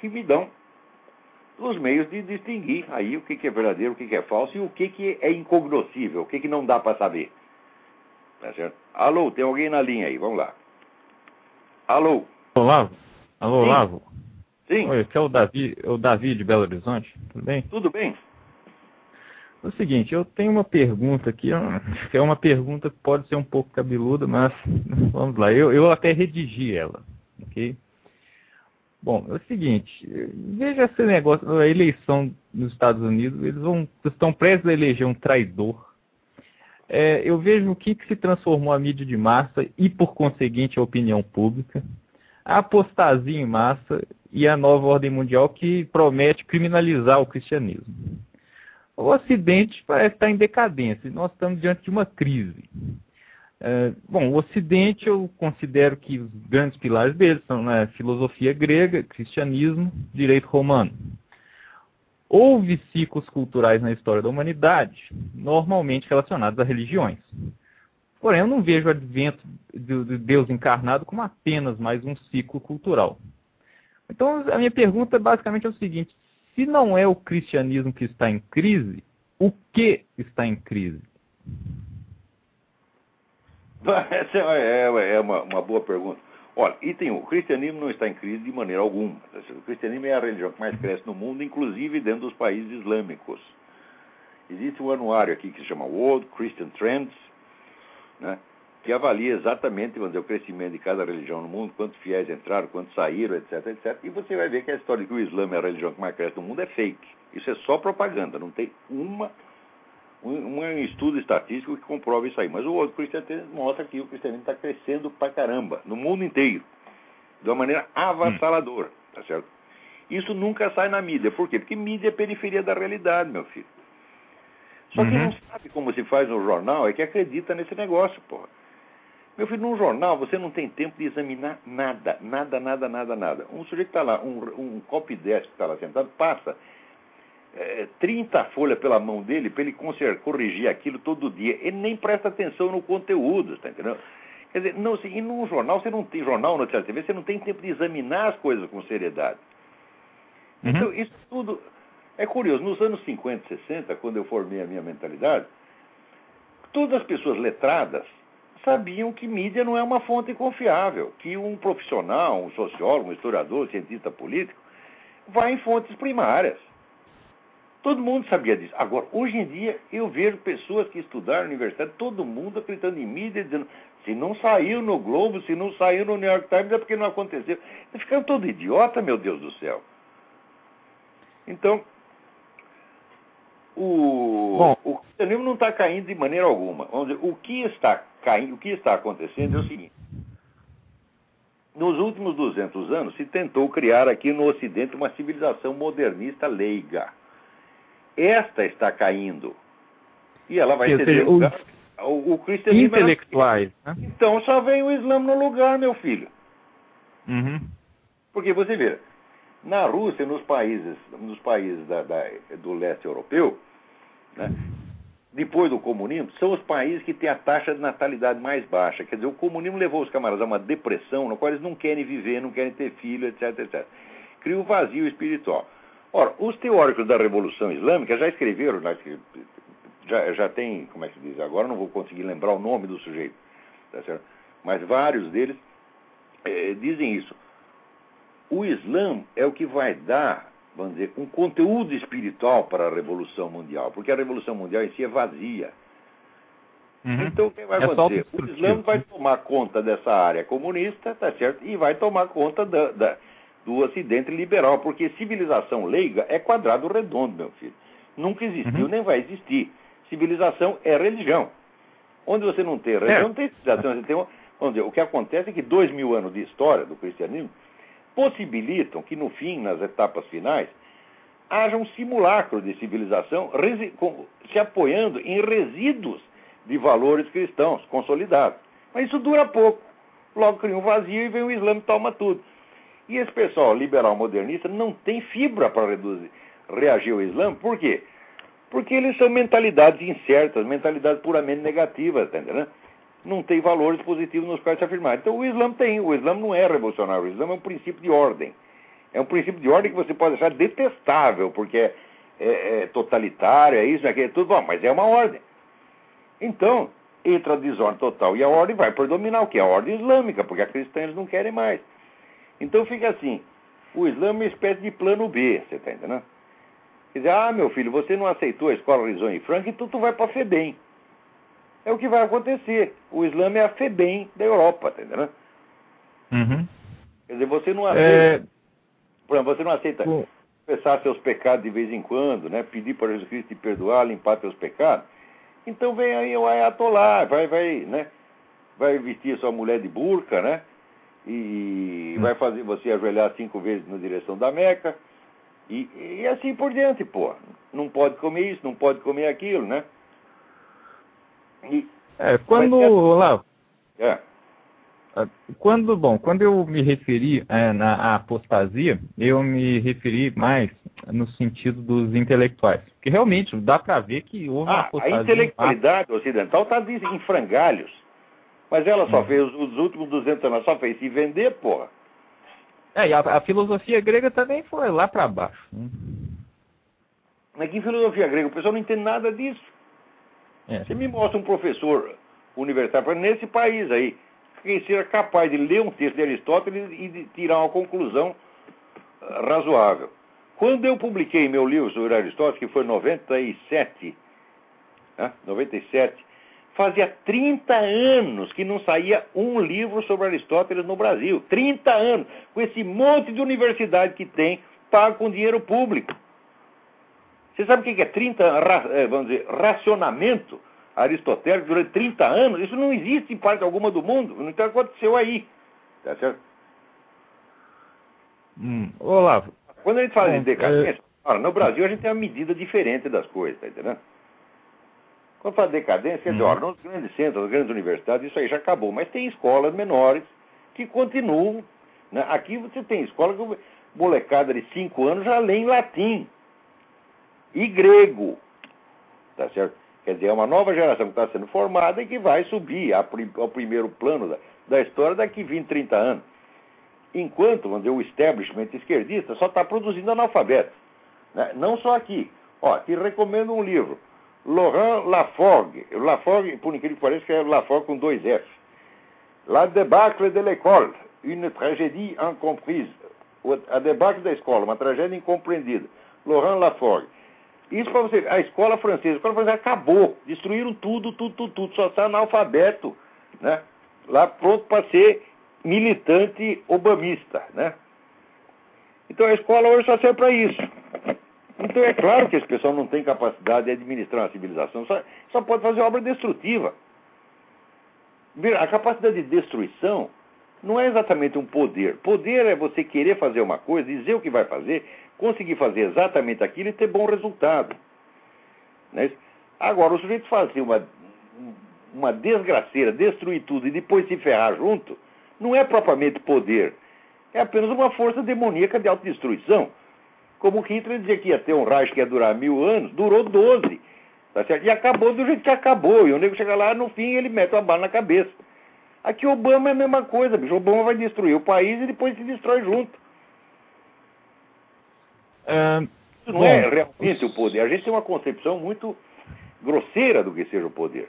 que me dão os meios de distinguir aí o que, é verdadeiro, o que, é falso e o que, é incognoscível, o que, que não dá para saber. Tá certo? Alô, tem alguém na linha aí, vamos lá. Alô? Olá, alô, Sim. Lavo. Sim. Oi, aqui é o Davi, o Davi de Belo Horizonte, tudo bem? Tudo bem. É o seguinte, eu tenho uma pergunta aqui, que é uma pergunta que pode ser um pouco cabeluda, mas vamos lá, eu, eu até redigi ela, ok? Bom, é o seguinte, veja esse negócio, a eleição nos Estados Unidos, eles vão, estão prestes a eleger um traidor é, eu vejo o que, que se transformou a mídia de massa e, por conseguinte, a opinião pública, a apostasia em massa e a nova ordem mundial que promete criminalizar o cristianismo. O Ocidente parece estar em decadência e nós estamos diante de uma crise. É, bom, o Ocidente eu considero que os grandes pilares dele são né, filosofia grega, cristianismo, direito romano. Houve ciclos culturais na história da humanidade, normalmente relacionados a religiões. Porém, eu não vejo o advento de Deus encarnado como apenas mais um ciclo cultural. Então, a minha pergunta basicamente é o seguinte: se não é o cristianismo que está em crise, o que está em crise? Essa é, é, é uma, uma boa pergunta. Olha, e tem o cristianismo não está em crise de maneira alguma. O cristianismo é a religião que mais cresce no mundo, inclusive dentro dos países islâmicos. Existe um anuário aqui que se chama World Christian Trends, né, que avalia exatamente dizer, o crescimento de cada religião no mundo, quantos fiéis entraram, quantos saíram, etc, etc. E você vai ver que a história de que o Islã é a religião que mais cresce no mundo é fake. Isso é só propaganda, não tem uma um, um estudo estatístico que comprova isso aí. Mas o outro cristianismo mostra que o cristianismo está crescendo pra caramba, no mundo inteiro, de uma maneira avassaladora, hum. tá certo? Isso nunca sai na mídia. Por quê? Porque mídia é periferia da realidade, meu filho. Só que uhum. não sabe como se faz no jornal é que acredita nesse negócio, porra. Meu filho, num jornal você não tem tempo de examinar nada, nada, nada, nada, nada. Um sujeito que está lá, um, um copy desk que está lá sentado, passa é, 30 folhas pela mão dele para ele corrigir aquilo todo dia. Ele nem presta atenção no conteúdo, tá entendendo? Quer dizer, não, assim, e num jornal, você não tem jornal, notícia TV, você não tem tempo de examinar as coisas com seriedade. Uhum. Então, isso tudo é curioso. Nos anos 50, 60, quando eu formei a minha mentalidade, todas as pessoas letradas sabiam que mídia não é uma fonte confiável, que um profissional, um sociólogo, um historiador, um cientista político, vai em fontes primárias. Todo mundo sabia disso. Agora, hoje em dia, eu vejo pessoas que estudaram na universidade, todo mundo acreditando em mídia, dizendo: se não saiu no Globo, se não saiu no New York Times, é porque não aconteceu. Tá ficando todo idiota, meu Deus do céu. Então, o, Bom, o cristianismo não está caindo de maneira alguma. Vamos dizer, o que está caindo, o que está acontecendo é o seguinte. Nos últimos 200 anos, se tentou criar aqui no Ocidente uma civilização modernista leiga. Esta está caindo. E ela vai ser lugar. O, o cristianismo. Intelectuais. Né? Então só vem o Islã no lugar, meu filho. Uhum. Porque você vê, na Rússia, nos países, nos países da, da, do leste europeu, né, depois do comunismo, são os países que têm a taxa de natalidade mais baixa. Quer dizer, o comunismo levou os camaradas a uma depressão, no qual eles não querem viver, não querem ter filho, etc, etc. Cria um vazio espiritual. Ora, os teóricos da Revolução Islâmica já escreveram, já, já tem, como é que se diz, agora não vou conseguir lembrar o nome do sujeito, tá certo? mas vários deles é, dizem isso. O Islã é o que vai dar, vamos dizer, um conteúdo espiritual para a Revolução Mundial, porque a Revolução Mundial em si é vazia. Uhum. Então, o que vai é acontecer? O Islã vai tomar conta dessa área comunista, tá certo? E vai tomar conta da, da, do Ocidente liberal, porque civilização leiga é quadrado redondo, meu filho. Nunca existiu, uhum. nem vai existir. Civilização é religião. Onde você não tem religião, é. não tem civilização. Você tem, vamos dizer, o que acontece é que dois mil anos de história do cristianismo possibilitam que, no fim, nas etapas finais, haja um simulacro de civilização se apoiando em resíduos de valores cristãos consolidados. Mas isso dura pouco. Logo cria um vazio e vem o Islã e toma tudo. E esse pessoal liberal modernista não tem fibra para reduzir, reagir ao Islã, por quê? Porque eles são mentalidades incertas, mentalidades puramente negativas, tá entendendo? não tem valores positivos nos quais se afirmar. Então o Islã tem, o Islã não é revolucionário, o Islã é um princípio de ordem. É um princípio de ordem que você pode achar detestável, porque é, é, é totalitário, é isso, é aquilo, é tudo bom, mas é uma ordem. Então, entra a desordem total e a ordem vai predominar, o que é a ordem islâmica, porque a cristã eles não querem mais. Então fica assim, o Islã é uma espécie de plano B, você está entendendo? Quer dizer, ah, meu filho, você não aceitou a escola Horizon e Frank, então tu vai para a FEBEM é o que vai acontecer. O Islã é a FEBEM da Europa, tá entendendo? Uhum. Quer dizer, você não aceita. É... Por exemplo, você não aceita confessar seus pecados de vez em quando, né? Pedir para Jesus Cristo te perdoar, limpar seus pecados. Então vem aí o Ayatollah, vai, vai, né? Vai vestir sua mulher de burca, né? E hum. vai fazer você ajoelhar cinco vezes na direção da Meca. E, e assim por diante, pô. Não pode comer isso, não pode comer aquilo, né? E, é, quando. É. é. Quando, bom, quando eu me referi é, na apostasia, eu me referi mais no sentido dos intelectuais. Porque realmente dá para ver que houve ah, uma apostasia. A intelectualidade ocidental está em frangalhos. Mas ela só hum. fez, os últimos 200 anos, só fez se vender, porra. É, e a, a filosofia grega também foi lá para baixo. Né? Mas que filosofia grega? O pessoal não entende nada disso. É. Você me mostra um professor universitário nesse país aí, que seja capaz de ler um texto de Aristóteles e de tirar uma conclusão ah, razoável. Quando eu publiquei meu livro sobre Aristóteles, que foi em 97, né, 97, fazia 30 anos que não saía um livro sobre Aristóteles no Brasil. 30 anos, com esse monte de universidade que tem, pago com dinheiro público. Você sabe o que é 30, eh, vamos dizer, racionamento aristotélico durante 30 anos? Isso não existe em parte alguma do mundo. Então aconteceu aí. Tá certo? Hum, Olavo. Quando a gente fala de decadência, é... no Brasil a gente tem uma medida diferente das coisas, tá entendendo? Quando fala de decadência, hum. olha, nos grandes centros, nas grandes universidades, isso aí já acabou. Mas tem escolas menores que continuam. Né? Aqui você tem escola que molecada de 5 anos já lê em latim e grego. Tá certo? Quer dizer, é uma nova geração que está sendo formada e que vai subir ao primeiro plano da, da história daqui 20, 30 anos. Enquanto vamos dizer, o establishment esquerdista só está produzindo analfabetos. Né? Não só aqui. Ó, te recomendo um livro. Laurent Laforgue. Laforgue, por incrível que pareça, é Laforgue com dois F. La débâcle de l'école. Une tragédie incomprise. A debacle da escola, uma tragédia incompreendida. Laurent Laforgue. Isso para você. A escola francesa, a escola francesa acabou. Destruíram tudo, tudo, tudo, tudo. Só está analfabeto. Né? Lá pronto para ser militante obamista. Né? Então a escola hoje só serve para isso. Então é claro que esse pessoal não tem capacidade de administrar uma civilização, só, só pode fazer obra destrutiva. A capacidade de destruição não é exatamente um poder. Poder é você querer fazer uma coisa, dizer o que vai fazer, conseguir fazer exatamente aquilo e ter bom resultado. Né? Agora, o sujeito fazer uma, uma desgraceira, destruir tudo e depois se ferrar junto, não é propriamente poder. É apenas uma força demoníaca de autodestruição. Como Hitler dizia que ia ter um Reich que ia durar mil anos, durou 12. Tá certo? E acabou do jeito que acabou. E o nego chega lá, no fim, ele mete uma bala na cabeça. Aqui Obama é a mesma coisa, bicho. Obama vai destruir o país e depois se destrói junto. É, Isso não é realmente o poder. A gente tem uma concepção muito grosseira do que seja o poder.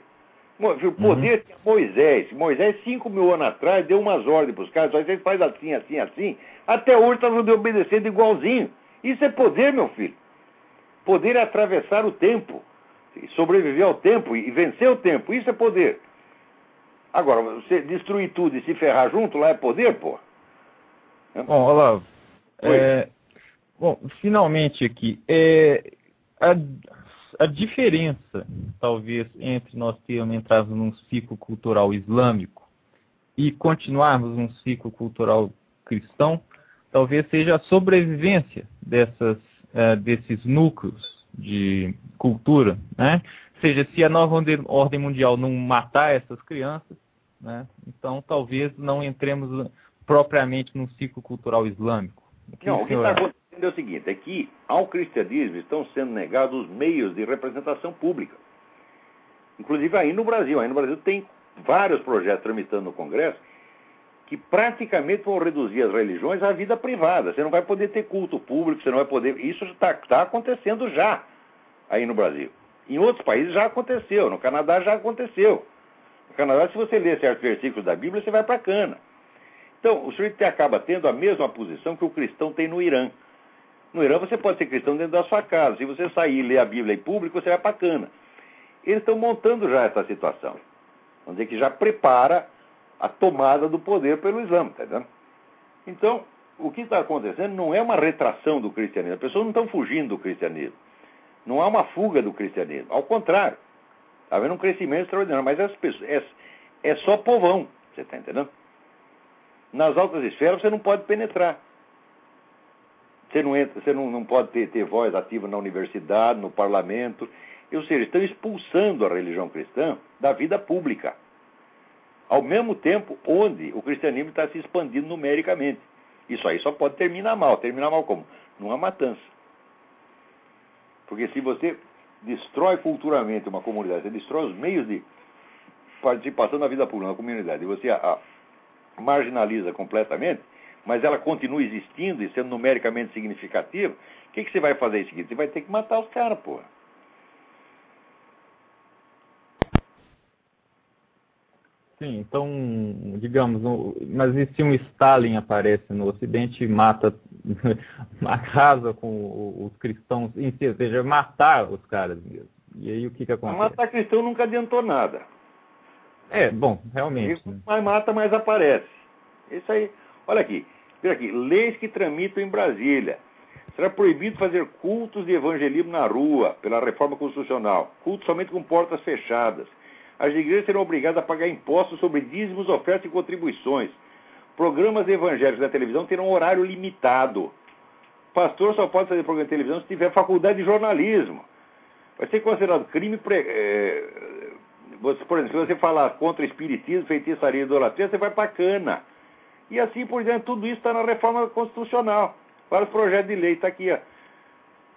O poder uhum. tinha Moisés. Moisés, cinco mil anos atrás, deu umas ordens para os caras. Vocês fazem assim, assim, assim. Até hoje está obedecendo igualzinho. Isso é poder, meu filho. Poder é atravessar o tempo, sobreviver ao tempo e vencer o tempo. Isso é poder. Agora, você destruir tudo e se ferrar junto, lá é poder, pô. Bom, Olavo, é, bom, finalmente aqui, é, a, a diferença, talvez, entre nós termos entrado num ciclo cultural islâmico e continuarmos num ciclo cultural cristão, talvez seja a sobrevivência dessas, uh, desses núcleos de cultura, né? Ou seja, se a nova ordem mundial não matar essas crianças, né? então talvez não entremos propriamente num ciclo cultural islâmico. O que não, o que está acontecendo é o seguinte, é que ao cristianismo estão sendo negados os meios de representação pública. Inclusive aí no Brasil. Aí no Brasil tem vários projetos tramitando no Congresso que praticamente vão reduzir as religiões à vida privada. Você não vai poder ter culto público, você não vai poder. Isso está tá acontecendo já aí no Brasil. Em outros países já aconteceu, no Canadá já aconteceu. No Canadá, se você ler certos versículos da Bíblia, você vai para cana. Então, o sujeito acaba tendo a mesma posição que o cristão tem no Irã. No Irã, você pode ser cristão dentro da sua casa. Se você sair e ler a Bíblia em público, você vai para cana. Eles estão montando já essa situação. Vamos dizer que já prepara a tomada do poder pelo Islã, tá entendendo? Então, o que está acontecendo não é uma retração do cristianismo. As pessoas não estão fugindo do cristianismo. Não há uma fuga do cristianismo. Ao contrário, está havendo um crescimento extraordinário. Mas as pessoas, é, é só povão, você está entendendo? Nas altas esferas você não pode penetrar. Você não, entra, você não, não pode ter, ter voz ativa na universidade, no parlamento. Ou seja, estão expulsando a religião cristã da vida pública ao mesmo tempo onde o cristianismo está se expandindo numericamente. Isso aí só pode terminar mal. Terminar mal como? Numa matança. Porque se você destrói culturalmente uma comunidade, você destrói os meios de participação na vida pública, na comunidade, e você a, a marginaliza completamente, mas ela continua existindo e sendo numericamente significativa, o que, que você vai fazer em seguida? Você vai ter que matar os caras, porra. Sim, então, digamos, mas e se um Stalin aparece no Ocidente e mata, arrasa com os cristãos em si, ou seja, matar os caras mesmo. E aí o que, que acontece? Matar cristão nunca adiantou nada. É, bom, realmente. Né? Mais mata, mais aparece. Isso aí. Olha aqui, veja aqui, leis que tramitam em Brasília. Será proibido fazer cultos de evangelismo na rua, pela reforma constitucional. Cultos somente com portas fechadas as igrejas serão obrigadas a pagar impostos sobre dízimos, ofertas e contribuições. Programas evangélicos da televisão terão horário limitado. Pastor só pode fazer programa de televisão se tiver faculdade de jornalismo. Vai ser considerado crime. Pre... É... Por exemplo, se você falar contra espiritismo, feitiçaria e idolatria, você vai para cana. E assim por diante, tudo isso está na reforma constitucional. Vários projetos de lei, está aqui, ó.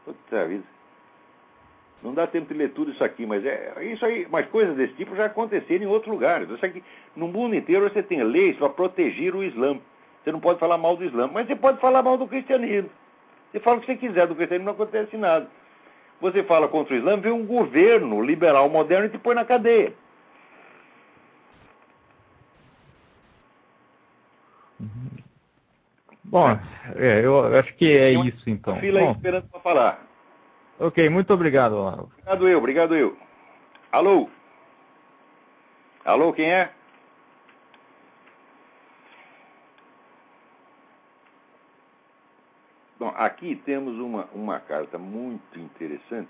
Puta vida. Não dá tempo de ler tudo isso aqui, mas é isso aí, mas coisas desse tipo já aconteceram em outros lugares. Isso aqui, no mundo inteiro você tem leis para proteger o Islã. Você não pode falar mal do Islã, mas você pode falar mal do cristianismo. Você fala o que você quiser do cristianismo, não acontece nada. Você fala contra o Islã, vem um governo liberal moderno e te põe na cadeia. Bom, é, eu acho que é isso então. Fila Bom, esperando para falar. Ok, muito obrigado. Obrigado eu, obrigado eu. Alô? Alô, quem é? Bom, aqui temos uma, uma carta muito interessante.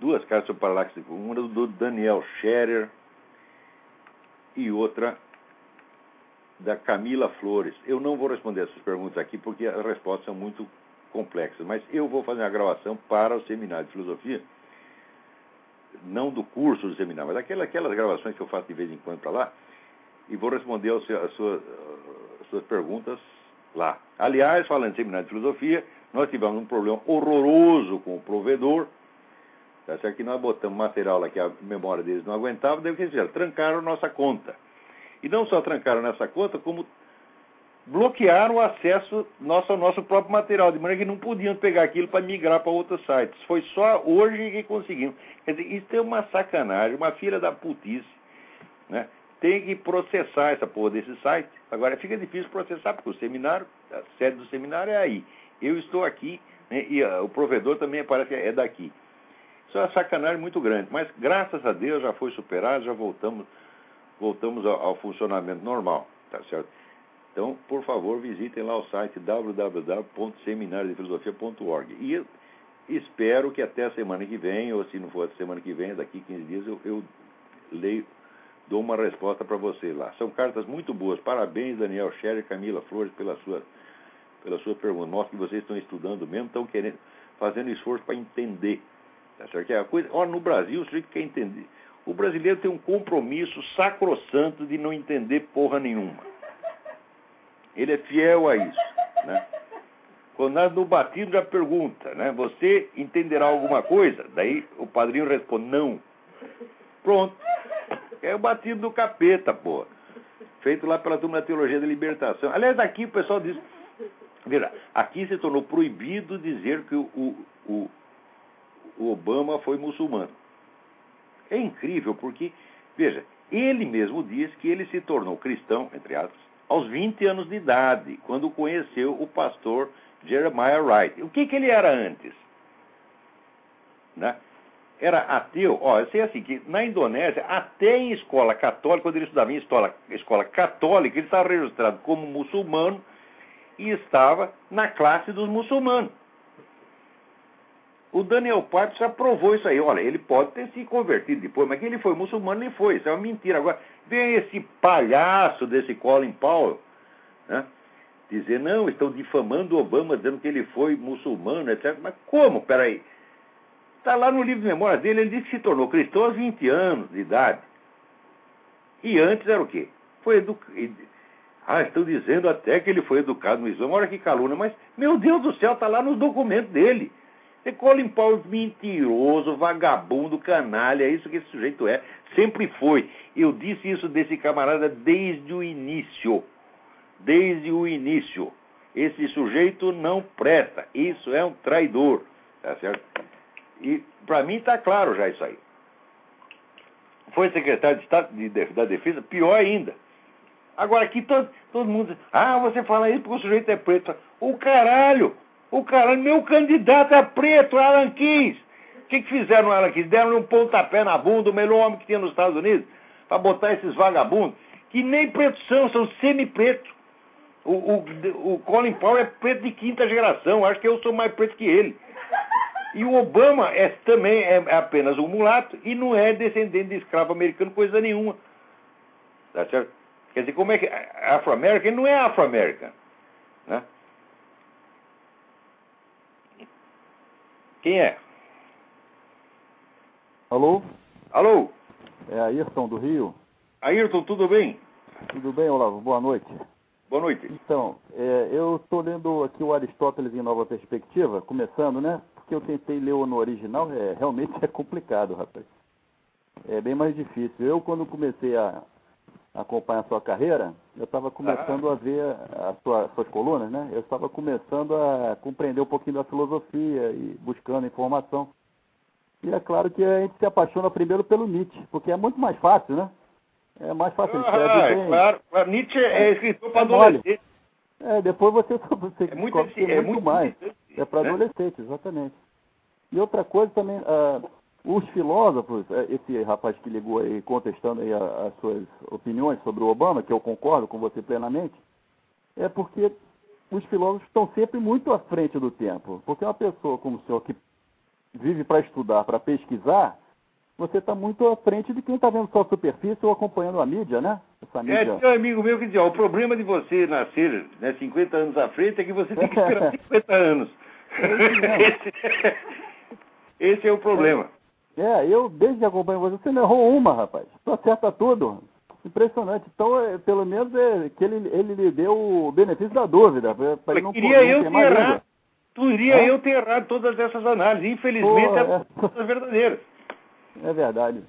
Duas cartas sobre paralaxe, uma do Daniel Scherer e outra da Camila Flores. Eu não vou responder essas perguntas aqui porque as respostas são muito complexas, mas eu vou fazer uma gravação para o seminário de filosofia, não do curso do seminário, mas aquelas, aquelas gravações que eu faço de vez em quando para lá, e vou responder as suas, as suas perguntas lá. Aliás, falando de seminário de filosofia, nós tivemos um problema horroroso com o provedor, tá certo? que nós botamos material lá que a memória deles não aguentava, daí o que eles fizeram? Trancaram nossa conta. E não só trancaram nessa conta, como bloquearam o acesso nosso ao nosso próprio material, de maneira que não podiam pegar aquilo para migrar para outros sites. Foi só hoje que conseguimos. Quer dizer, isso é uma sacanagem, uma filha da putice. Né? Tem que processar essa porra desse site. Agora fica difícil processar, porque o seminário, a sede do seminário é aí. Eu estou aqui, né, e uh, o provedor também parece que é daqui. Isso é uma sacanagem muito grande, mas graças a Deus já foi superado, já voltamos, voltamos ao, ao funcionamento normal, tá certo? Então, por favor, visitem lá o site www.seminariodefilosofia.org. E espero que até a semana que vem, ou se não for a semana que vem, daqui 15 dias, eu, eu leio, dou uma resposta para você lá. São cartas muito boas. Parabéns, Daniel Scherer e Camila Flores, pela sua, pela sua pergunta. Mostra que vocês estão estudando mesmo, estão querendo, fazendo esforço para entender. Tá certo? É a coisa, olha, no Brasil, sujeito quer entender. O brasileiro tem um compromisso sacrossanto de não entender porra nenhuma. Ele é fiel a isso. Né? Quando nós no batido já pergunta, né? Você entenderá alguma coisa? Daí o padrinho responde, não. Pronto. É o batido do capeta, pô. Feito lá pela turma da Teologia da Libertação. Aliás, aqui o pessoal diz. Veja, aqui se tornou proibido dizer que o, o, o Obama foi muçulmano. É incrível, porque, veja, ele mesmo diz que ele se tornou cristão, entre aspas, aos 20 anos de idade, quando conheceu o pastor Jeremiah Wright. O que, que ele era antes? Né? Era ateu. Ó, eu sei assim, que na Indonésia, até em escola católica, quando ele estudava em escola, escola católica, ele estava registrado como muçulmano e estava na classe dos muçulmanos. O Daniel Pipes já provou isso aí. Olha, ele pode ter se convertido depois, mas que ele foi muçulmano, ele foi. Isso é uma mentira. Agora, vem esse palhaço desse Colin Powell, né? Dizer, não, estão difamando Obama, dizendo que ele foi muçulmano, etc. Mas como? Peraí. Está lá no livro de memórias dele, ele disse que se tornou cristão aos 20 anos de idade. E antes era o quê? Foi educado. Ah, estão dizendo até que ele foi educado no Islã. Olha que calúnia, mas, meu Deus do céu, está lá nos documentos dele. É Colin Powell mentiroso, vagabundo, canalha, é isso que esse sujeito é. Sempre foi. Eu disse isso desse camarada desde o início. Desde o início. Esse sujeito não presta. Isso é um traidor. Tá certo? E para mim está claro já isso aí. Foi secretário de Estado de, de, da Defesa, pior ainda. Agora aqui todo, todo mundo diz, ah, você fala isso porque o sujeito é preto. O caralho! O cara, meu candidato é preto, Alan Keyes. O que, que fizeram no Alan Keyes? Deram um pontapé na bunda, o melhor homem que tinha nos Estados Unidos, para botar esses vagabundos, que nem pretos são, são semi-pretos. O, o, o Colin Powell é preto de quinta geração, acho que eu sou mais preto que ele. E o Obama é, também é apenas um mulato e não é descendente de escravo americano, coisa nenhuma. Tá certo? Quer dizer, como é que. Afro-American não é afro-americano. Né? Quem é? Alô? Alô? É Ayrton do Rio. Ayrton, tudo bem? Tudo bem, Olavo? Boa noite. Boa noite. Então, é, eu estou lendo aqui o Aristóteles em Nova Perspectiva, começando, né? porque eu tentei ler no original, é, realmente é complicado, rapaz. É bem mais difícil. Eu, quando comecei a acompanhar a sua carreira, eu estava começando ah. a ver as sua, suas colunas, né? Eu estava começando a compreender um pouquinho da filosofia e buscando informação. E é claro que a gente se apaixona primeiro pelo Nietzsche, porque é muito mais fácil, né? É mais fácil. Ah, é claro. Nietzsche é, é escritor para adolescente. É, depois você, você é muito, é muito, muito mais. É para né? adolescente, exatamente. E outra coisa também, uh, os filósofos, é, esse rapaz que ligou aí contestando aí as suas opiniões sobre o Obama, que eu concordo com você plenamente, é porque os filósofos estão sempre muito à frente do tempo. Porque uma pessoa como o senhor que vive para estudar, para pesquisar, você está muito à frente de quem está vendo só a superfície ou acompanhando a mídia, né? Essa é, mídia... É, tem um amigo meu que diz, ó, o problema de você nascer né, 50 anos à frente é que você tem que esperar 50 anos. É esse, esse, é o problema. É, eu desde que acompanho você, você não errou uma, rapaz. Tu acerta tudo. Impressionante. Então, é, pelo menos é que ele, ele lhe deu o benefício da dúvida. Pra, ele não, queria eu ter errado. Tu iria eu ter errado todas essas análises. Infelizmente, Pô, é... todas verdadeiras. É verdade.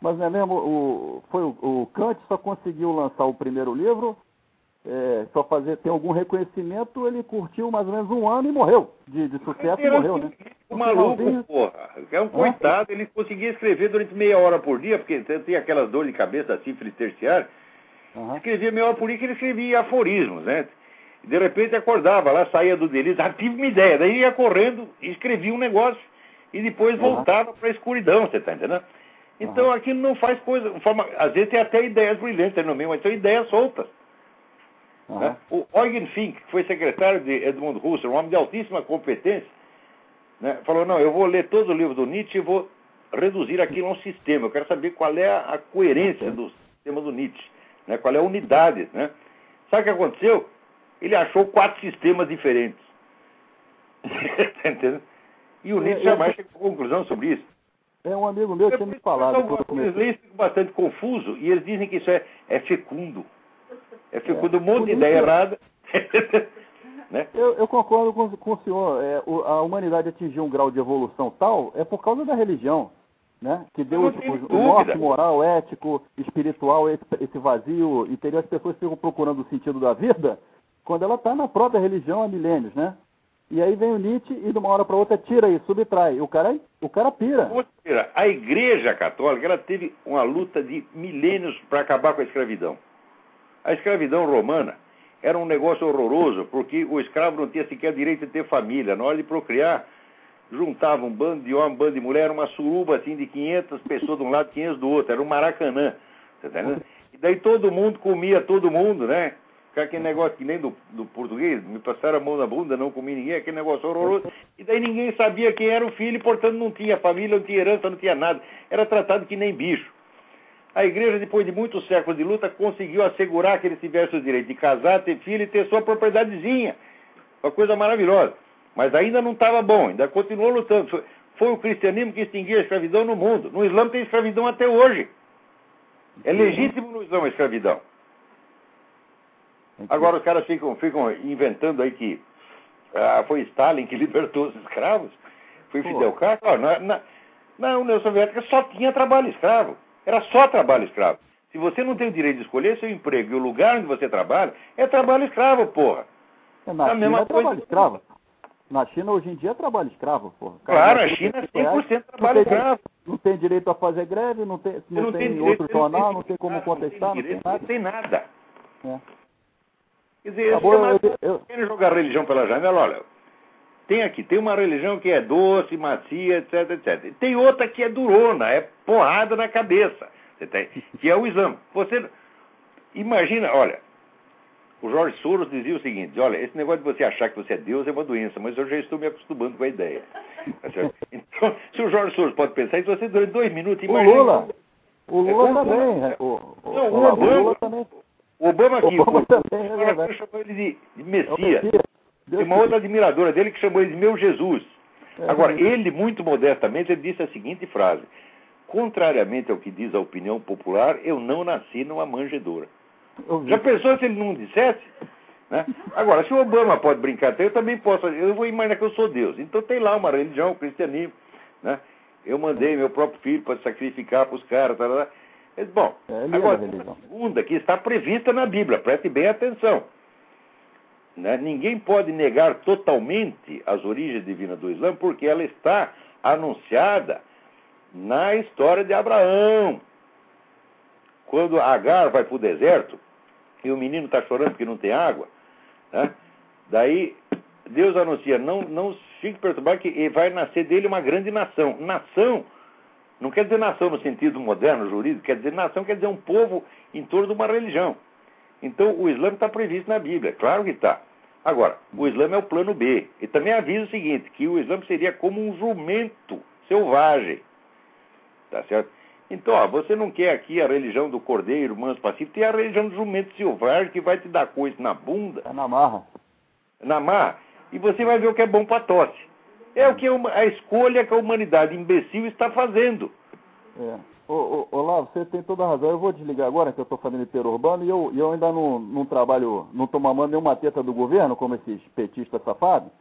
Mas não é mesmo, o, foi o, o Kant só conseguiu lançar o primeiro livro, é, só fazer ter algum reconhecimento, ele curtiu mais ou menos um ano e morreu. De, de sucesso e morreu, né? O maluco, porra. É um coitado, ele conseguia escrever durante meia hora por dia, porque tem aquelas dores de cabeça, sífilis terciária. Uhum. Escrevia meia hora por dia que ele escrevia aforismos, né? De repente acordava lá, saía do delírio, ah, tive uma ideia. Daí ia correndo, escrevia um negócio e depois uhum. voltava para a escuridão, você está entendendo? Então uhum. aquilo não faz coisa. Forma, às vezes tem até ideias brilhantes no meio, mas são ideias soltas. Uhum. Né? O Eugen Fink, que foi secretário de Edmund Husserl, um homem de altíssima competência, né, falou: não, eu vou ler todo o livro do Nietzsche e vou reduzir aquilo a um sistema. Eu quero saber qual é a, coerência do sistema do Nietzsche, né, qual é a unidade. Né? Sabe o que aconteceu? Ele achou quatro sistemas diferentes. Tá entendendo? E o Nietzsche jamais chegou a conclusão sobre isso. É um amigo meu que tinha me falado. Eles leem bastante confuso e eles dizem que isso é, é fecundo. É fecundo é, um monte de ideia errada. né? eu, eu, concordo com, com o senhor. É, o, a humanidade atingiu um grau de evolução tal é por causa da religião. Né? Que deu o, o norte moral, ético, espiritual, esse, esse vazio interior. As pessoas ficam procurando o sentido da vida quando ela está na própria religião há milênios, né? E aí vem o Nietzsche e de uma hora para outra tira isso, subtrai. O cara, o cara pira. A Igreja Católica ela teve uma luta de milênios para acabar com a escravidão. A escravidão romana era um negócio horroroso, porque o escravo não tinha sequer direito de ter família. Na hora de procriar, juntava um bando de homem, um bando de mulher, era uma suruba assim de 500 pessoas de um lado, 500 do outro. Era um maracanã. Tá e daí todo mundo comia todo mundo, né? aquele negócio que nem do, do português, me passaram a mão na bunda, não comi ninguém, aquele negócio horroroso. E daí ninguém sabia quem era o filho, portanto não tinha família, não tinha herança, não tinha nada. Era tratado que nem bicho. A igreja, depois de muitos séculos de luta, conseguiu assegurar que eles tivessem o direito de casar, ter filho e ter sua propriedadezinha. Uma coisa maravilhosa. Mas ainda não estava bom, ainda continuou lutando. Foi, o cristianismo que extinguiu a escravidão no mundo. No Islã tem escravidão até hoje. É legítimo no Islã a escravidão. Agora os caras ficam, ficam inventando aí que ah, foi Stalin que libertou os escravos, foi Fidel Castro. Na, na, na União Soviética só tinha trabalho escravo. Era só trabalho escravo. Se você não tem o direito de escolher seu emprego e o lugar onde você trabalha, é trabalho escravo, porra. É, na é China é trabalho escravo. Na China hoje em dia é trabalho escravo, porra. claro, a China é 100% trabalho não escravo. Não tem direito a fazer greve, não tem, não, não tem, tem outro jornal, não tem como contestar, não tem, nada. Não tem nada. É. Quer dizer, Acabou, eu, eu... querem jogar religião pela janela, olha, tem aqui, tem uma religião que é doce, macia, etc, etc. Tem outra que é durona, é porrada na cabeça, que é o Islã. Você imagina, olha, o Jorge Soros dizia o seguinte, olha, esse negócio de você achar que você é Deus é uma doença, mas eu já estou me acostumando com a ideia. Tá então, se o Jorge Soros pode pensar isso, você durante dois minutos, imagina... O Lula, o Lula é, também. É, o, o, não, o, o Lula também... O Obama aqui, Obama o, também, o é chamou ele de, de Messias. Tem uma outra admiradora dele que chamou ele de meu Jesus. É, Agora, ele, muito modestamente, ele disse a seguinte frase: Contrariamente ao que diz a opinião popular, eu não nasci numa manjedoura. Já pensou se ele não dissesse? Né? Agora, se o Obama pode brincar eu também posso. Eu vou imaginar que eu sou Deus. Então tem lá uma religião, o cristianismo. Né? Eu mandei meu próprio filho para sacrificar para os caras. Tá, tá. Bom, é agora, a segunda que está prevista na Bíblia, preste bem atenção. Né? Ninguém pode negar totalmente as origens divinas do Islã, porque ela está anunciada na história de Abraão. Quando Agar vai para o deserto e o menino está chorando porque não tem água, né? daí Deus anuncia: não, não fique perturbado, que vai nascer dele uma grande nação. Nação não quer dizer nação no sentido moderno, jurídico, quer dizer nação, quer dizer um povo em torno de uma religião. Então o Islã está previsto na Bíblia, claro que está. Agora, o Islã é o plano B. E também avisa o seguinte, que o Islã seria como um jumento selvagem. Tá certo? Então, ó, você não quer aqui a religião do cordeiro, manso pacífico, tem a religião do jumento selvagem que vai te dar coisa na bunda. É na marra. Na marra. E você vai ver o que é bom para tosse. É o que a escolha que a humanidade imbecil está fazendo. É. Ô, ô, Olá, você tem toda a razão. Eu vou desligar agora, que eu estou fazendo interurbano, e eu, eu ainda não, não trabalho, não estou mamando nenhuma teta do governo, como esses petistas safados.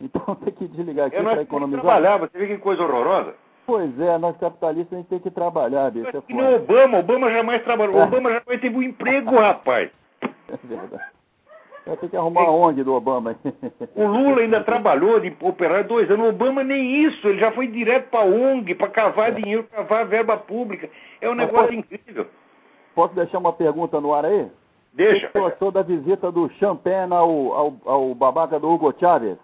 Então tem que desligar aqui para economizar. trabalhar, você vê que coisa horrorosa. Pois é, nós capitalistas a gente tem que trabalhar, bicho. É que nem Obama, Obama jamais trabalhou. É. Obama jamais teve um emprego, rapaz. É verdade. Vai ter que arrumar a ONG do Obama. O Lula ainda trabalhou de operar dois anos. O Obama nem isso. Ele já foi direto para a ONG, para cavar é. dinheiro, cavar verba pública. É um negócio posso, incrível. Posso deixar uma pergunta no ar aí? Deixa. O que achou da visita do Champagne ao, ao, ao babaca do Hugo Chávez?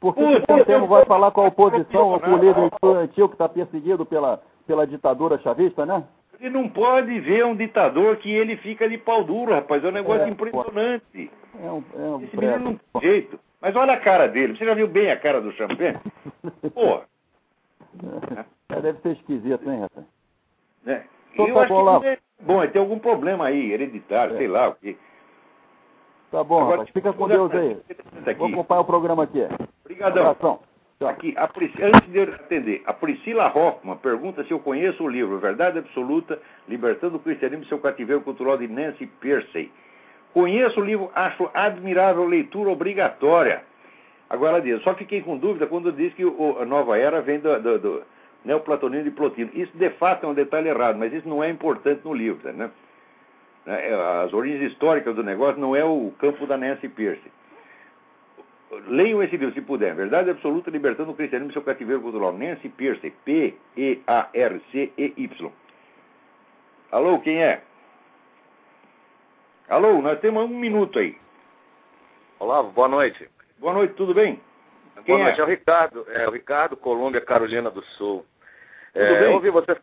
Porque o tempo vai falar com a oposição, com o líder estudantil que está perseguido pela, pela ditadura chavista, né? Ele não pode ver um ditador que ele fica de pau duro, rapaz. É um negócio é, impressionante. É um, é um Esse menino não tem jeito. Mas olha a cara dele. Você já viu bem a cara do Champagne? Pô. É, deve ser esquisito, hein, rapaz? É. Eu tá acho bom, lá. É bom, tem algum problema aí, hereditário, é. sei lá o que. Tá bom, Agora, rapaz. Fica com Deus aí. Vou acompanhar o programa aqui. Obrigadão. Abração. Aqui, a, antes de eu atender, a Priscila Hoffman pergunta se eu conheço o livro Verdade Absoluta, Libertando o Cristianismo e seu Cativeiro Cultural de Nancy Piercy. Conheço o livro, acho admirável, leitura obrigatória. Agora diz, só fiquei com dúvida quando diz que o, a nova era vem do, do, do neoplatonismo de Plotino. Isso de fato é um detalhe errado, mas isso não é importante no livro. Né? É, as origens históricas do negócio não é o campo da Nancy Pierce. Leiam esse livro, se puder. Verdade Absoluta Libertando o Cristianismo e seu Cativeiro Cultural. Nancy Pierce, P-E-A-R-C-E-Y. Alô, quem é? Alô, nós temos um minuto aí. Olá, boa noite. Boa noite, tudo bem? Quem boa noite, é? é o Ricardo, é o Ricardo Colômbia, Carolina do Sul. Tudo é, bem? Eu ouvi você.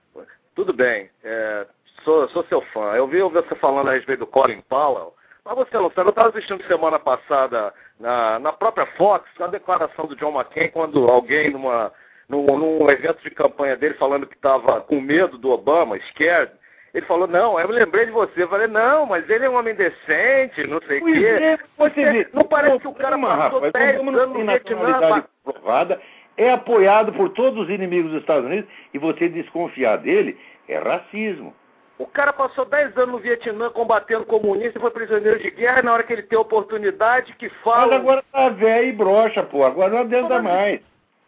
Tudo bem. É, sou, sou seu fã. Eu ouvi você falando a respeito do Colin Powell. Mas você, Luciano, eu estava assistindo semana passada na, na própria Fox a declaração do John McCain quando alguém numa, num, num evento de campanha dele falando que estava com medo do Obama, scared, ele falou, não, eu me lembrei de você. Eu falei, não, mas ele é um homem decente, não sei o quê. É, você, não parece que o cara passou rapaz, 10 anos no Vietnã. Provada, é apoiado por todos os inimigos dos Estados Unidos e você desconfiar dele é racismo. O cara passou 10 anos no Vietnã combatendo comunista e foi prisioneiro de guerra na hora que ele tem oportunidade que fala. Mas agora tá velho e brocha, pô. Agora não adianta mais.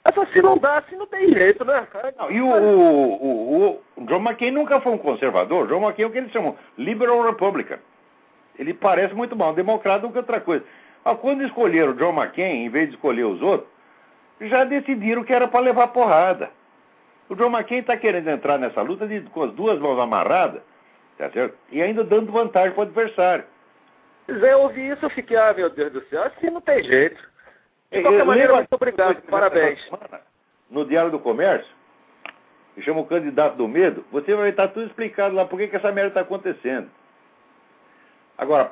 Essa assim não dá, assim não tem jeito, né? Não, e o, o, o, John McCain nunca foi um conservador. John McCain é o que eles chamam liberal republican. Ele parece muito mal um democrata do que outra coisa. Mas quando escolheram o John McCain, em vez de escolher os outros, já decidiram que era para levar porrada. O John McCain está querendo entrar nessa luta de, com as duas mãos amarradas, tá certo? E ainda dando vantagem para o adversário. Zé, eu ouvi isso, eu fiquei, ah, meu Deus do céu, assim não tem jeito. De qualquer maneira, muito obrigado, parabéns. No Diário do Comércio, que chama o candidato do medo, você vai estar tudo explicado lá por que, que essa merda está acontecendo. Agora,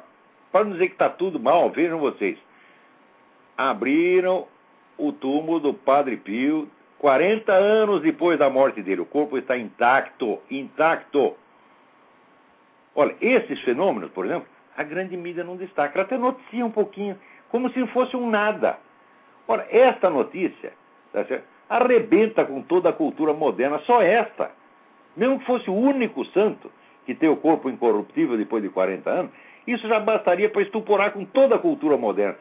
para não dizer que está tudo mal, vejam vocês. Abriram o túmulo do Padre Pio 40 anos depois da morte dele, o corpo está intacto, intacto. Olha, esses fenômenos, por exemplo, a grande mídia não destaca, ela até noticia um pouquinho, como se fosse um nada. Ora, esta notícia tá arrebenta com toda a cultura moderna, só esta. Mesmo que fosse o único santo que tem o corpo incorruptível depois de 40 anos, Isso já bastaria para estuporar com toda a cultura moderna.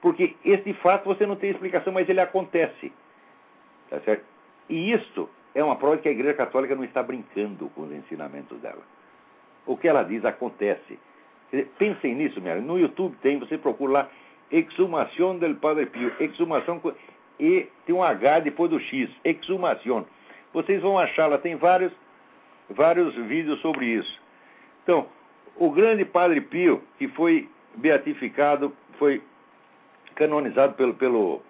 Porque esse fato você não tem explicação, mas ele acontece. Tá certo? E isto é uma prova de que a Igreja Católica não está brincando com os ensinamentos dela. O que ela diz acontece. Dizer, pensem nisso, minha. No YouTube tem, você procura lá, Exumação del Padre Pio. Exumação e tem um H depois do X. Exumação. Vocês vão achar lá, tem vários, vários vídeos sobre isso. Então, o grande Padre Pio, que foi beatificado, foi canonizado pelo, pelo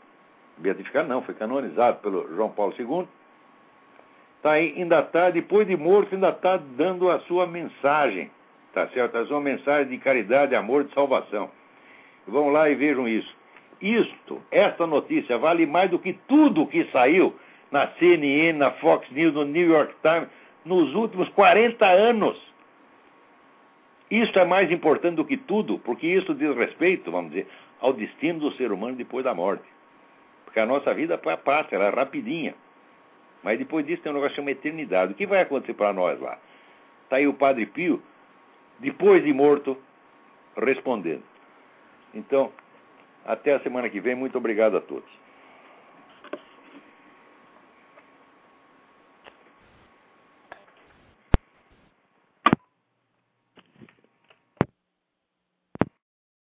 beatificado não, foi canonizado pelo João Paulo II, tá aí, ainda está, depois de morto, ainda está dando a sua mensagem, tá certo? A sua mensagem de caridade, amor, de salvação. Vão lá e vejam isso. Isto, esta notícia, vale mais do que tudo que saiu na CNN, na Fox News, no New York Times, nos últimos 40 anos. Isso é mais importante do que tudo, porque isso diz respeito, vamos dizer, ao destino do ser humano depois da morte. Porque a nossa vida passa, ela é rapidinha. Mas depois disso tem um negócio chamado eternidade. O que vai acontecer para nós lá? Está aí o Padre Pio, depois de morto, respondendo. Então, até a semana que vem. Muito obrigado a todos.